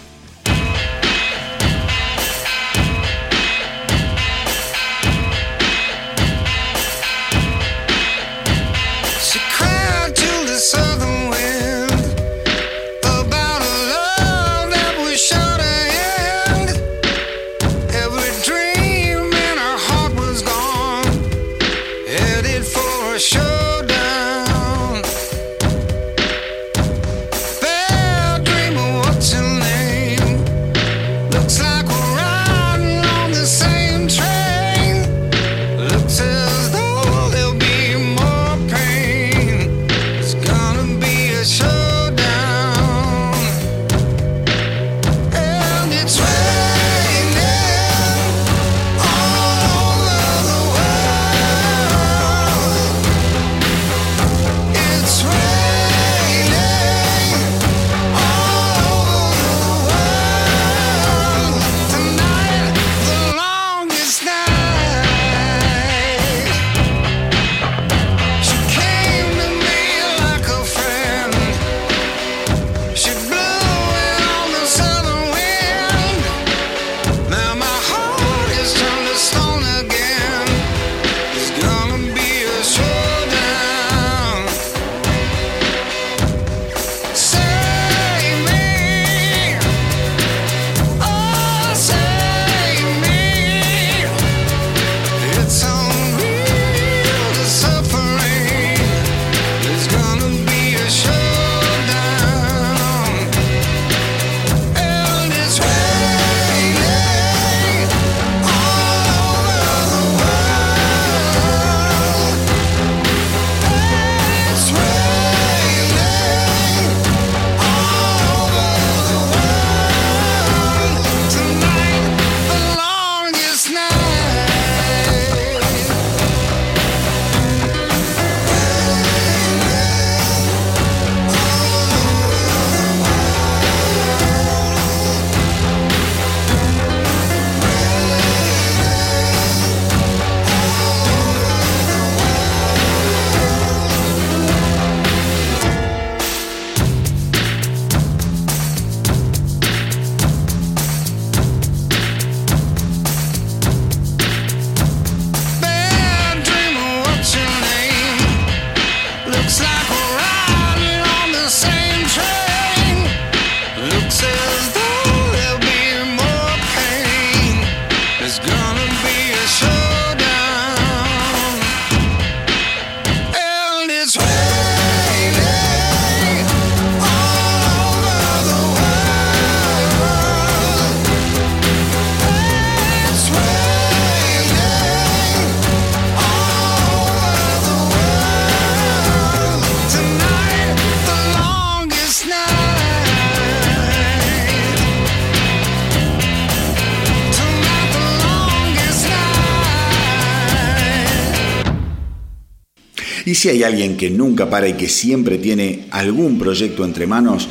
Si hay alguien que nunca para y que siempre tiene algún proyecto entre manos,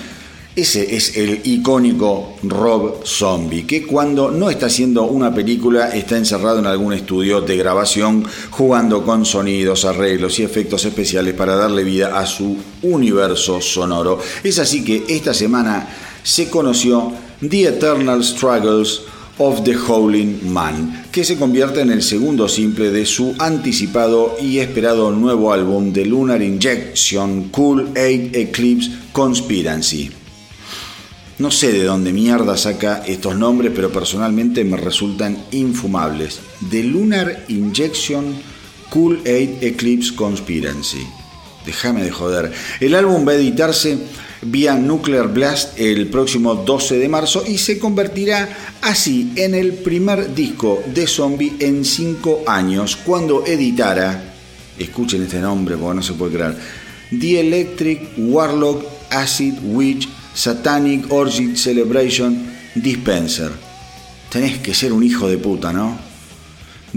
ese es el icónico Rob Zombie, que cuando no está haciendo una película está encerrado en algún estudio de grabación jugando con sonidos, arreglos y efectos especiales para darle vida a su universo sonoro. Es así que esta semana se conoció The Eternal Struggles of the Howling Man, que se convierte en el segundo simple de su anticipado y esperado nuevo álbum de Lunar Injection Cool 8 Eclipse Conspiracy. No sé de dónde mierda saca estos nombres, pero personalmente me resultan infumables. The Lunar Injection Cool 8 Eclipse Conspiracy. Déjame de joder. El álbum va a editarse vía Nuclear Blast el próximo 12 de marzo y se convertirá así en el primer disco de Zombie en 5 años cuando editara, escuchen este nombre porque no se puede creer, The Electric Warlock Acid Witch Satanic Orgy Celebration Dispenser. Tenés que ser un hijo de puta, ¿no?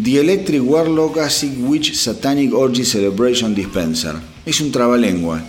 The Electric Warlock Acid Witch Satanic Orgy Celebration Dispenser. Es un trabalengua.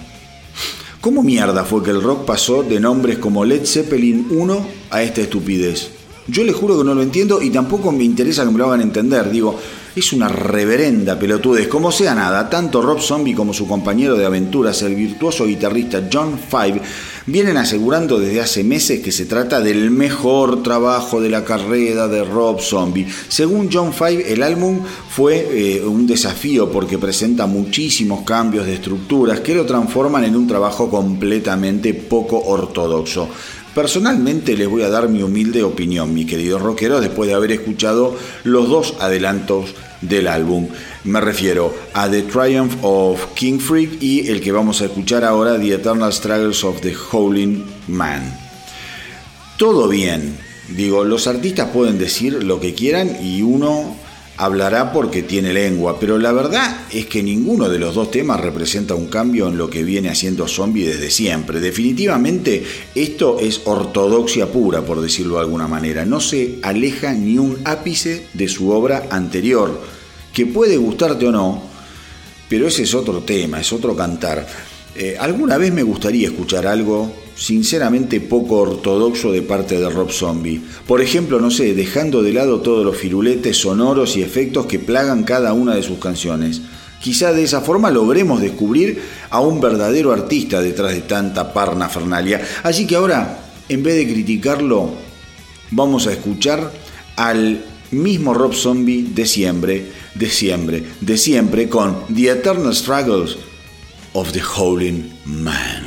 ¿Cómo mierda fue que el rock pasó de nombres como Led Zeppelin 1 a esta estupidez? Yo les juro que no lo entiendo y tampoco me interesa que me lo hagan entender. Digo, es una reverenda pelotudez. Como sea nada, tanto Rob Zombie como su compañero de aventuras, el virtuoso guitarrista John Five, vienen asegurando desde hace meses que se trata del mejor trabajo de la carrera de Rob Zombie. Según John Five, el álbum fue eh, un desafío porque presenta muchísimos cambios de estructuras que lo transforman en un trabajo completamente poco ortodoxo. Personalmente les voy a dar mi humilde opinión, mi querido rockero, después de haber escuchado los dos adelantos del álbum. Me refiero a The Triumph of King Freak y el que vamos a escuchar ahora, The Eternal Struggles of the Howling Man. Todo bien, digo, los artistas pueden decir lo que quieran y uno hablará porque tiene lengua, pero la verdad es que ninguno de los dos temas representa un cambio en lo que viene haciendo Zombie desde siempre. Definitivamente esto es ortodoxia pura, por decirlo de alguna manera. No se aleja ni un ápice de su obra anterior, que puede gustarte o no, pero ese es otro tema, es otro cantar. Eh, alguna vez me gustaría escuchar algo sinceramente poco ortodoxo de parte de Rob Zombie. Por ejemplo, no sé, dejando de lado todos los firuletes sonoros y efectos que plagan cada una de sus canciones. Quizá de esa forma logremos descubrir a un verdadero artista detrás de tanta parnafernalia. Así que ahora, en vez de criticarlo, vamos a escuchar al mismo Rob Zombie de siempre, de siempre, de siempre con The Eternal Struggles of the Howling Man.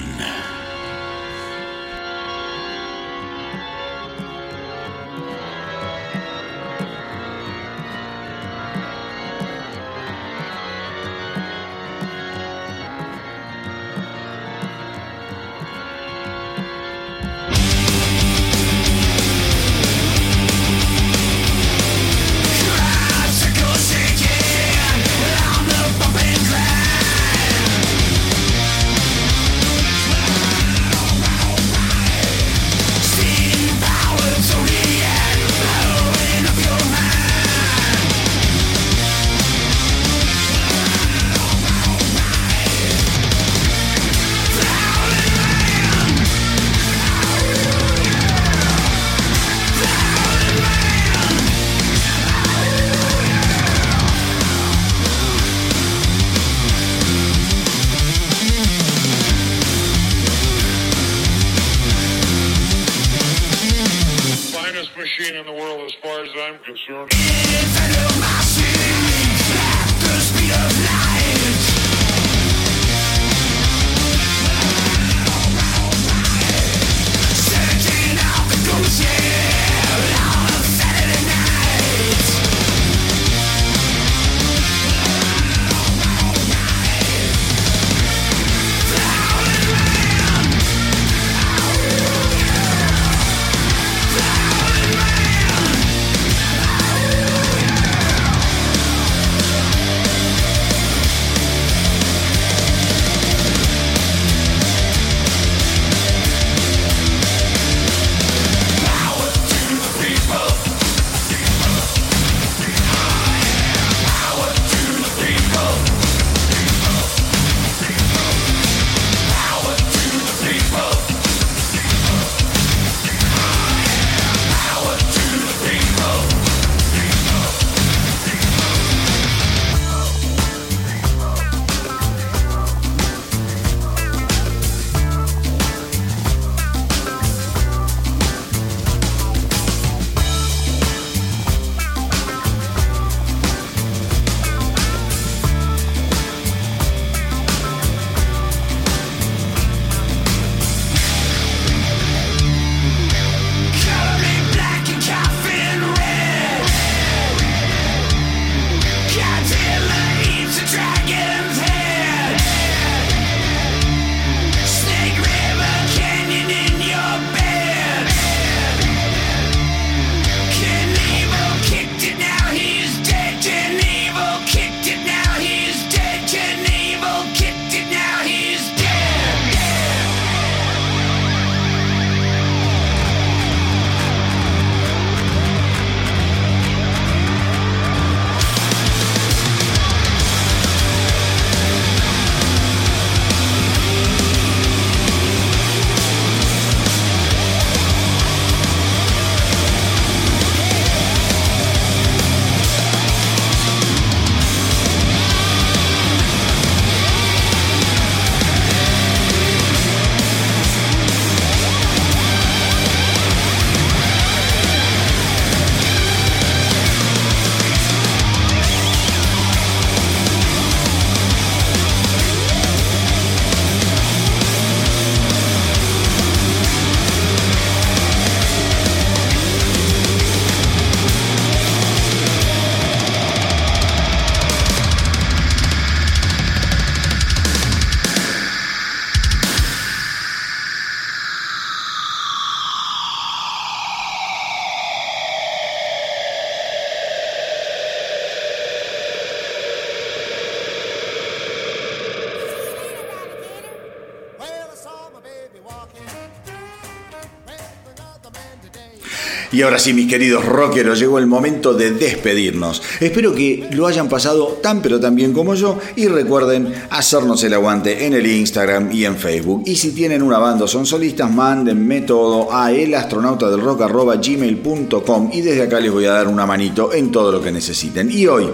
Y ahora sí, mis queridos rockeros, llegó el momento de despedirnos. Espero que lo hayan pasado tan pero tan bien como yo y recuerden hacernos el aguante en el Instagram y en Facebook. Y si tienen una banda o son solistas, mándenme todo a elastronautadelrock.gmail.com y desde acá les voy a dar una manito en todo lo que necesiten. Y hoy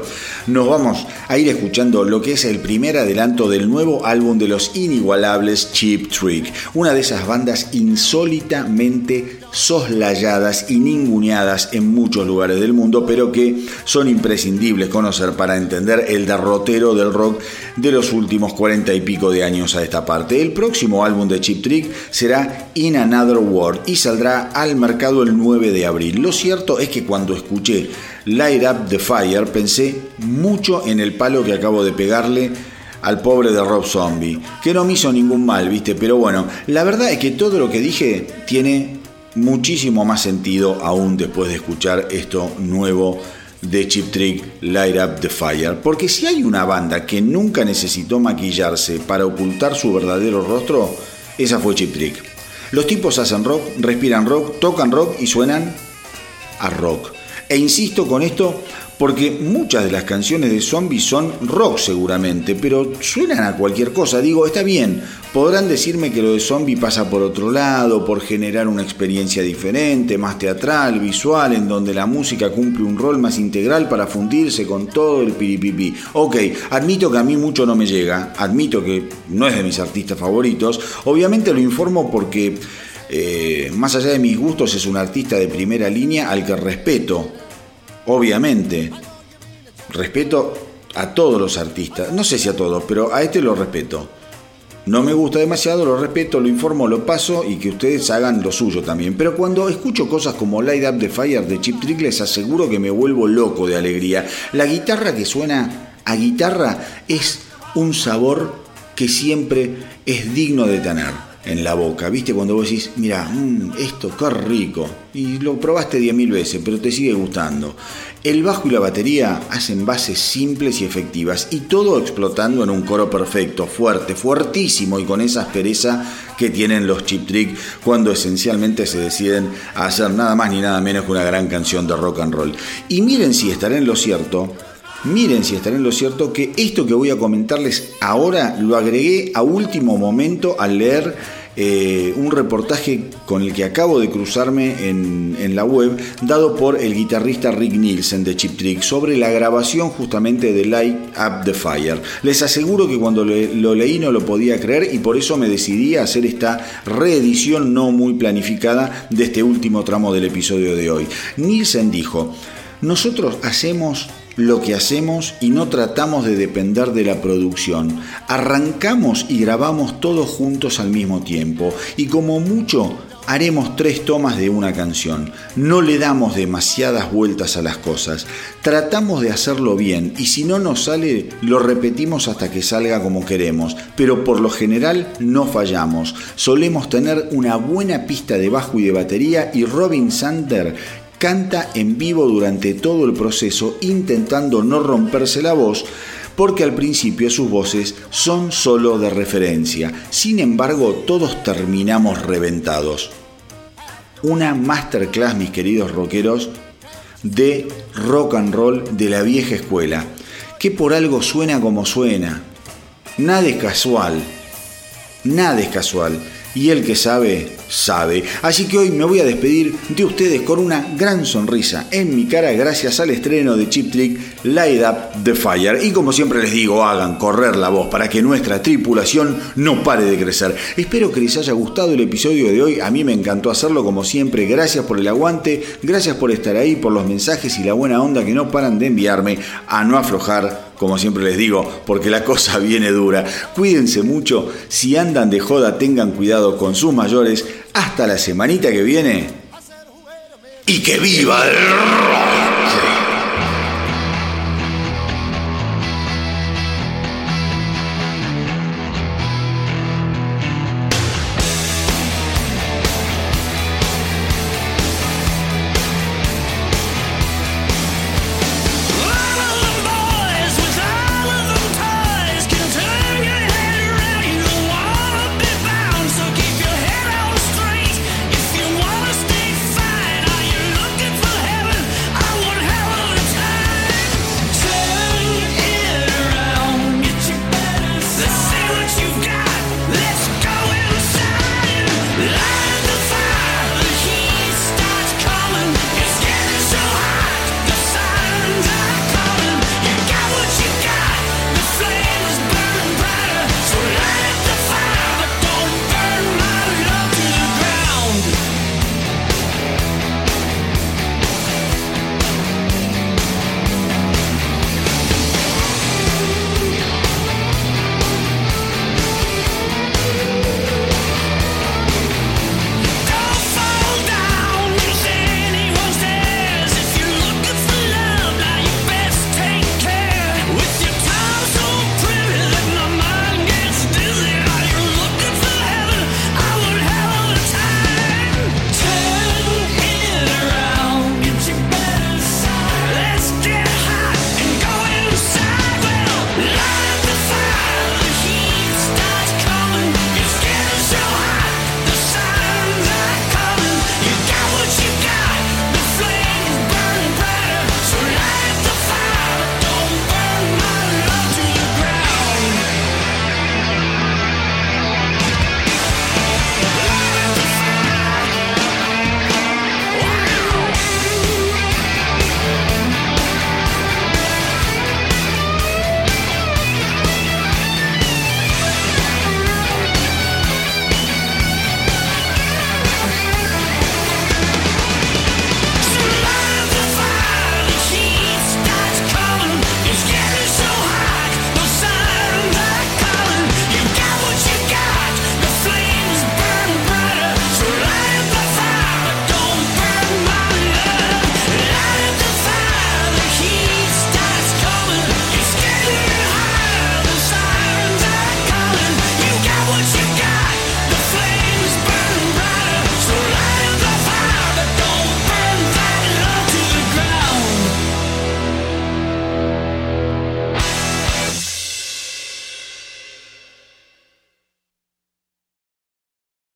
nos vamos a ir escuchando lo que es el primer adelanto del nuevo álbum de los inigualables Cheap Trick, una de esas bandas insólitamente soslayadas y ninguneadas en muchos lugares del mundo, pero que son imprescindibles conocer para entender el derrotero del rock de los últimos cuarenta y pico de años a esta parte. El próximo álbum de Chip Trick será In Another World y saldrá al mercado el 9 de abril. Lo cierto es que cuando escuché Light Up the Fire pensé mucho en el palo que acabo de pegarle al pobre de Rob Zombie, que no me hizo ningún mal, ¿viste? Pero bueno, la verdad es que todo lo que dije tiene muchísimo más sentido aún después de escuchar esto nuevo de Chip Trick, Light Up the Fire. Porque si hay una banda que nunca necesitó maquillarse para ocultar su verdadero rostro, esa fue Chip Trick. Los tipos hacen rock, respiran rock, tocan rock y suenan a rock. E insisto con esto porque muchas de las canciones de zombies son rock seguramente, pero suenan a cualquier cosa. Digo, está bien, podrán decirme que lo de zombie pasa por otro lado, por generar una experiencia diferente, más teatral, visual, en donde la música cumple un rol más integral para fundirse con todo el piripipi. Ok, admito que a mí mucho no me llega, admito que no es de mis artistas favoritos, obviamente lo informo porque... Eh, más allá de mis gustos, es un artista de primera línea al que respeto obviamente, respeto a todos los artistas, no sé si a todos, pero a este lo respeto. No me gusta demasiado, lo respeto, lo informo, lo paso y que ustedes hagan lo suyo también. Pero cuando escucho cosas como Light Up the Fire de Chip Trick, les aseguro que me vuelvo loco de alegría. La guitarra que suena a guitarra es un sabor que siempre es digno de tener en la boca. ¿Viste? Cuando vos decís, mira, mm, esto qué rico. Y lo probaste 10.000 veces, pero te sigue gustando. El bajo y la batería hacen bases simples y efectivas. Y todo explotando en un coro perfecto, fuerte, fuertísimo y con esa aspereza que tienen los chip trick cuando esencialmente se deciden a hacer nada más ni nada menos que una gran canción de rock and roll. Y miren si estaré en lo cierto Miren si estaré en lo cierto que esto que voy a comentarles ahora lo agregué a último momento al leer eh, un reportaje con el que acabo de cruzarme en, la web, dado por el guitarrista Rick Nielsen de Chip Trick, sobre la grabación justamente de Light Up the Fire. Les aseguro que cuando lo leí no lo podía creer y por eso me decidí a hacer esta reedición no muy planificada de este último tramo del episodio de hoy. Nielsen dijo, nosotros hacemos lo que hacemos y no tratamos de depender de la producción. Arrancamos y grabamos todos juntos al mismo tiempo y como mucho haremos tres tomas de una canción. No le damos demasiadas vueltas a las cosas. Tratamos de hacerlo bien y si no nos sale, lo repetimos hasta que salga como queremos. Pero por lo general no fallamos. Solemos tener una buena pista de bajo y de batería y Robin Sander canta en vivo durante todo el proceso intentando no romperse la voz porque al principio sus voces son solo de referencia. Sin embargo, todos terminamos reventados. Una masterclass, mis queridos rockeros, de rock and roll de la vieja escuela, que por algo suena como suena. Nada es casual. Nada es casual y el que sabe, sabe. Así que hoy me voy a despedir de ustedes con una gran sonrisa en mi cara gracias al estreno de Chip Trick Light Up the Fire. Y como siempre les digo, hagan correr la voz para que nuestra tripulación no pare de crecer. Espero que les haya gustado el episodio de hoy. A mí me encantó hacerlo como siempre. Gracias por el aguante, gracias por estar ahí, por los mensajes y la buena onda que no paran de enviarme a no aflojar como siempre les digo, porque la cosa viene dura. Cuídense mucho, si andan de joda tengan cuidado con sus mayores. Hasta la semanita que viene. Y que viva el rock.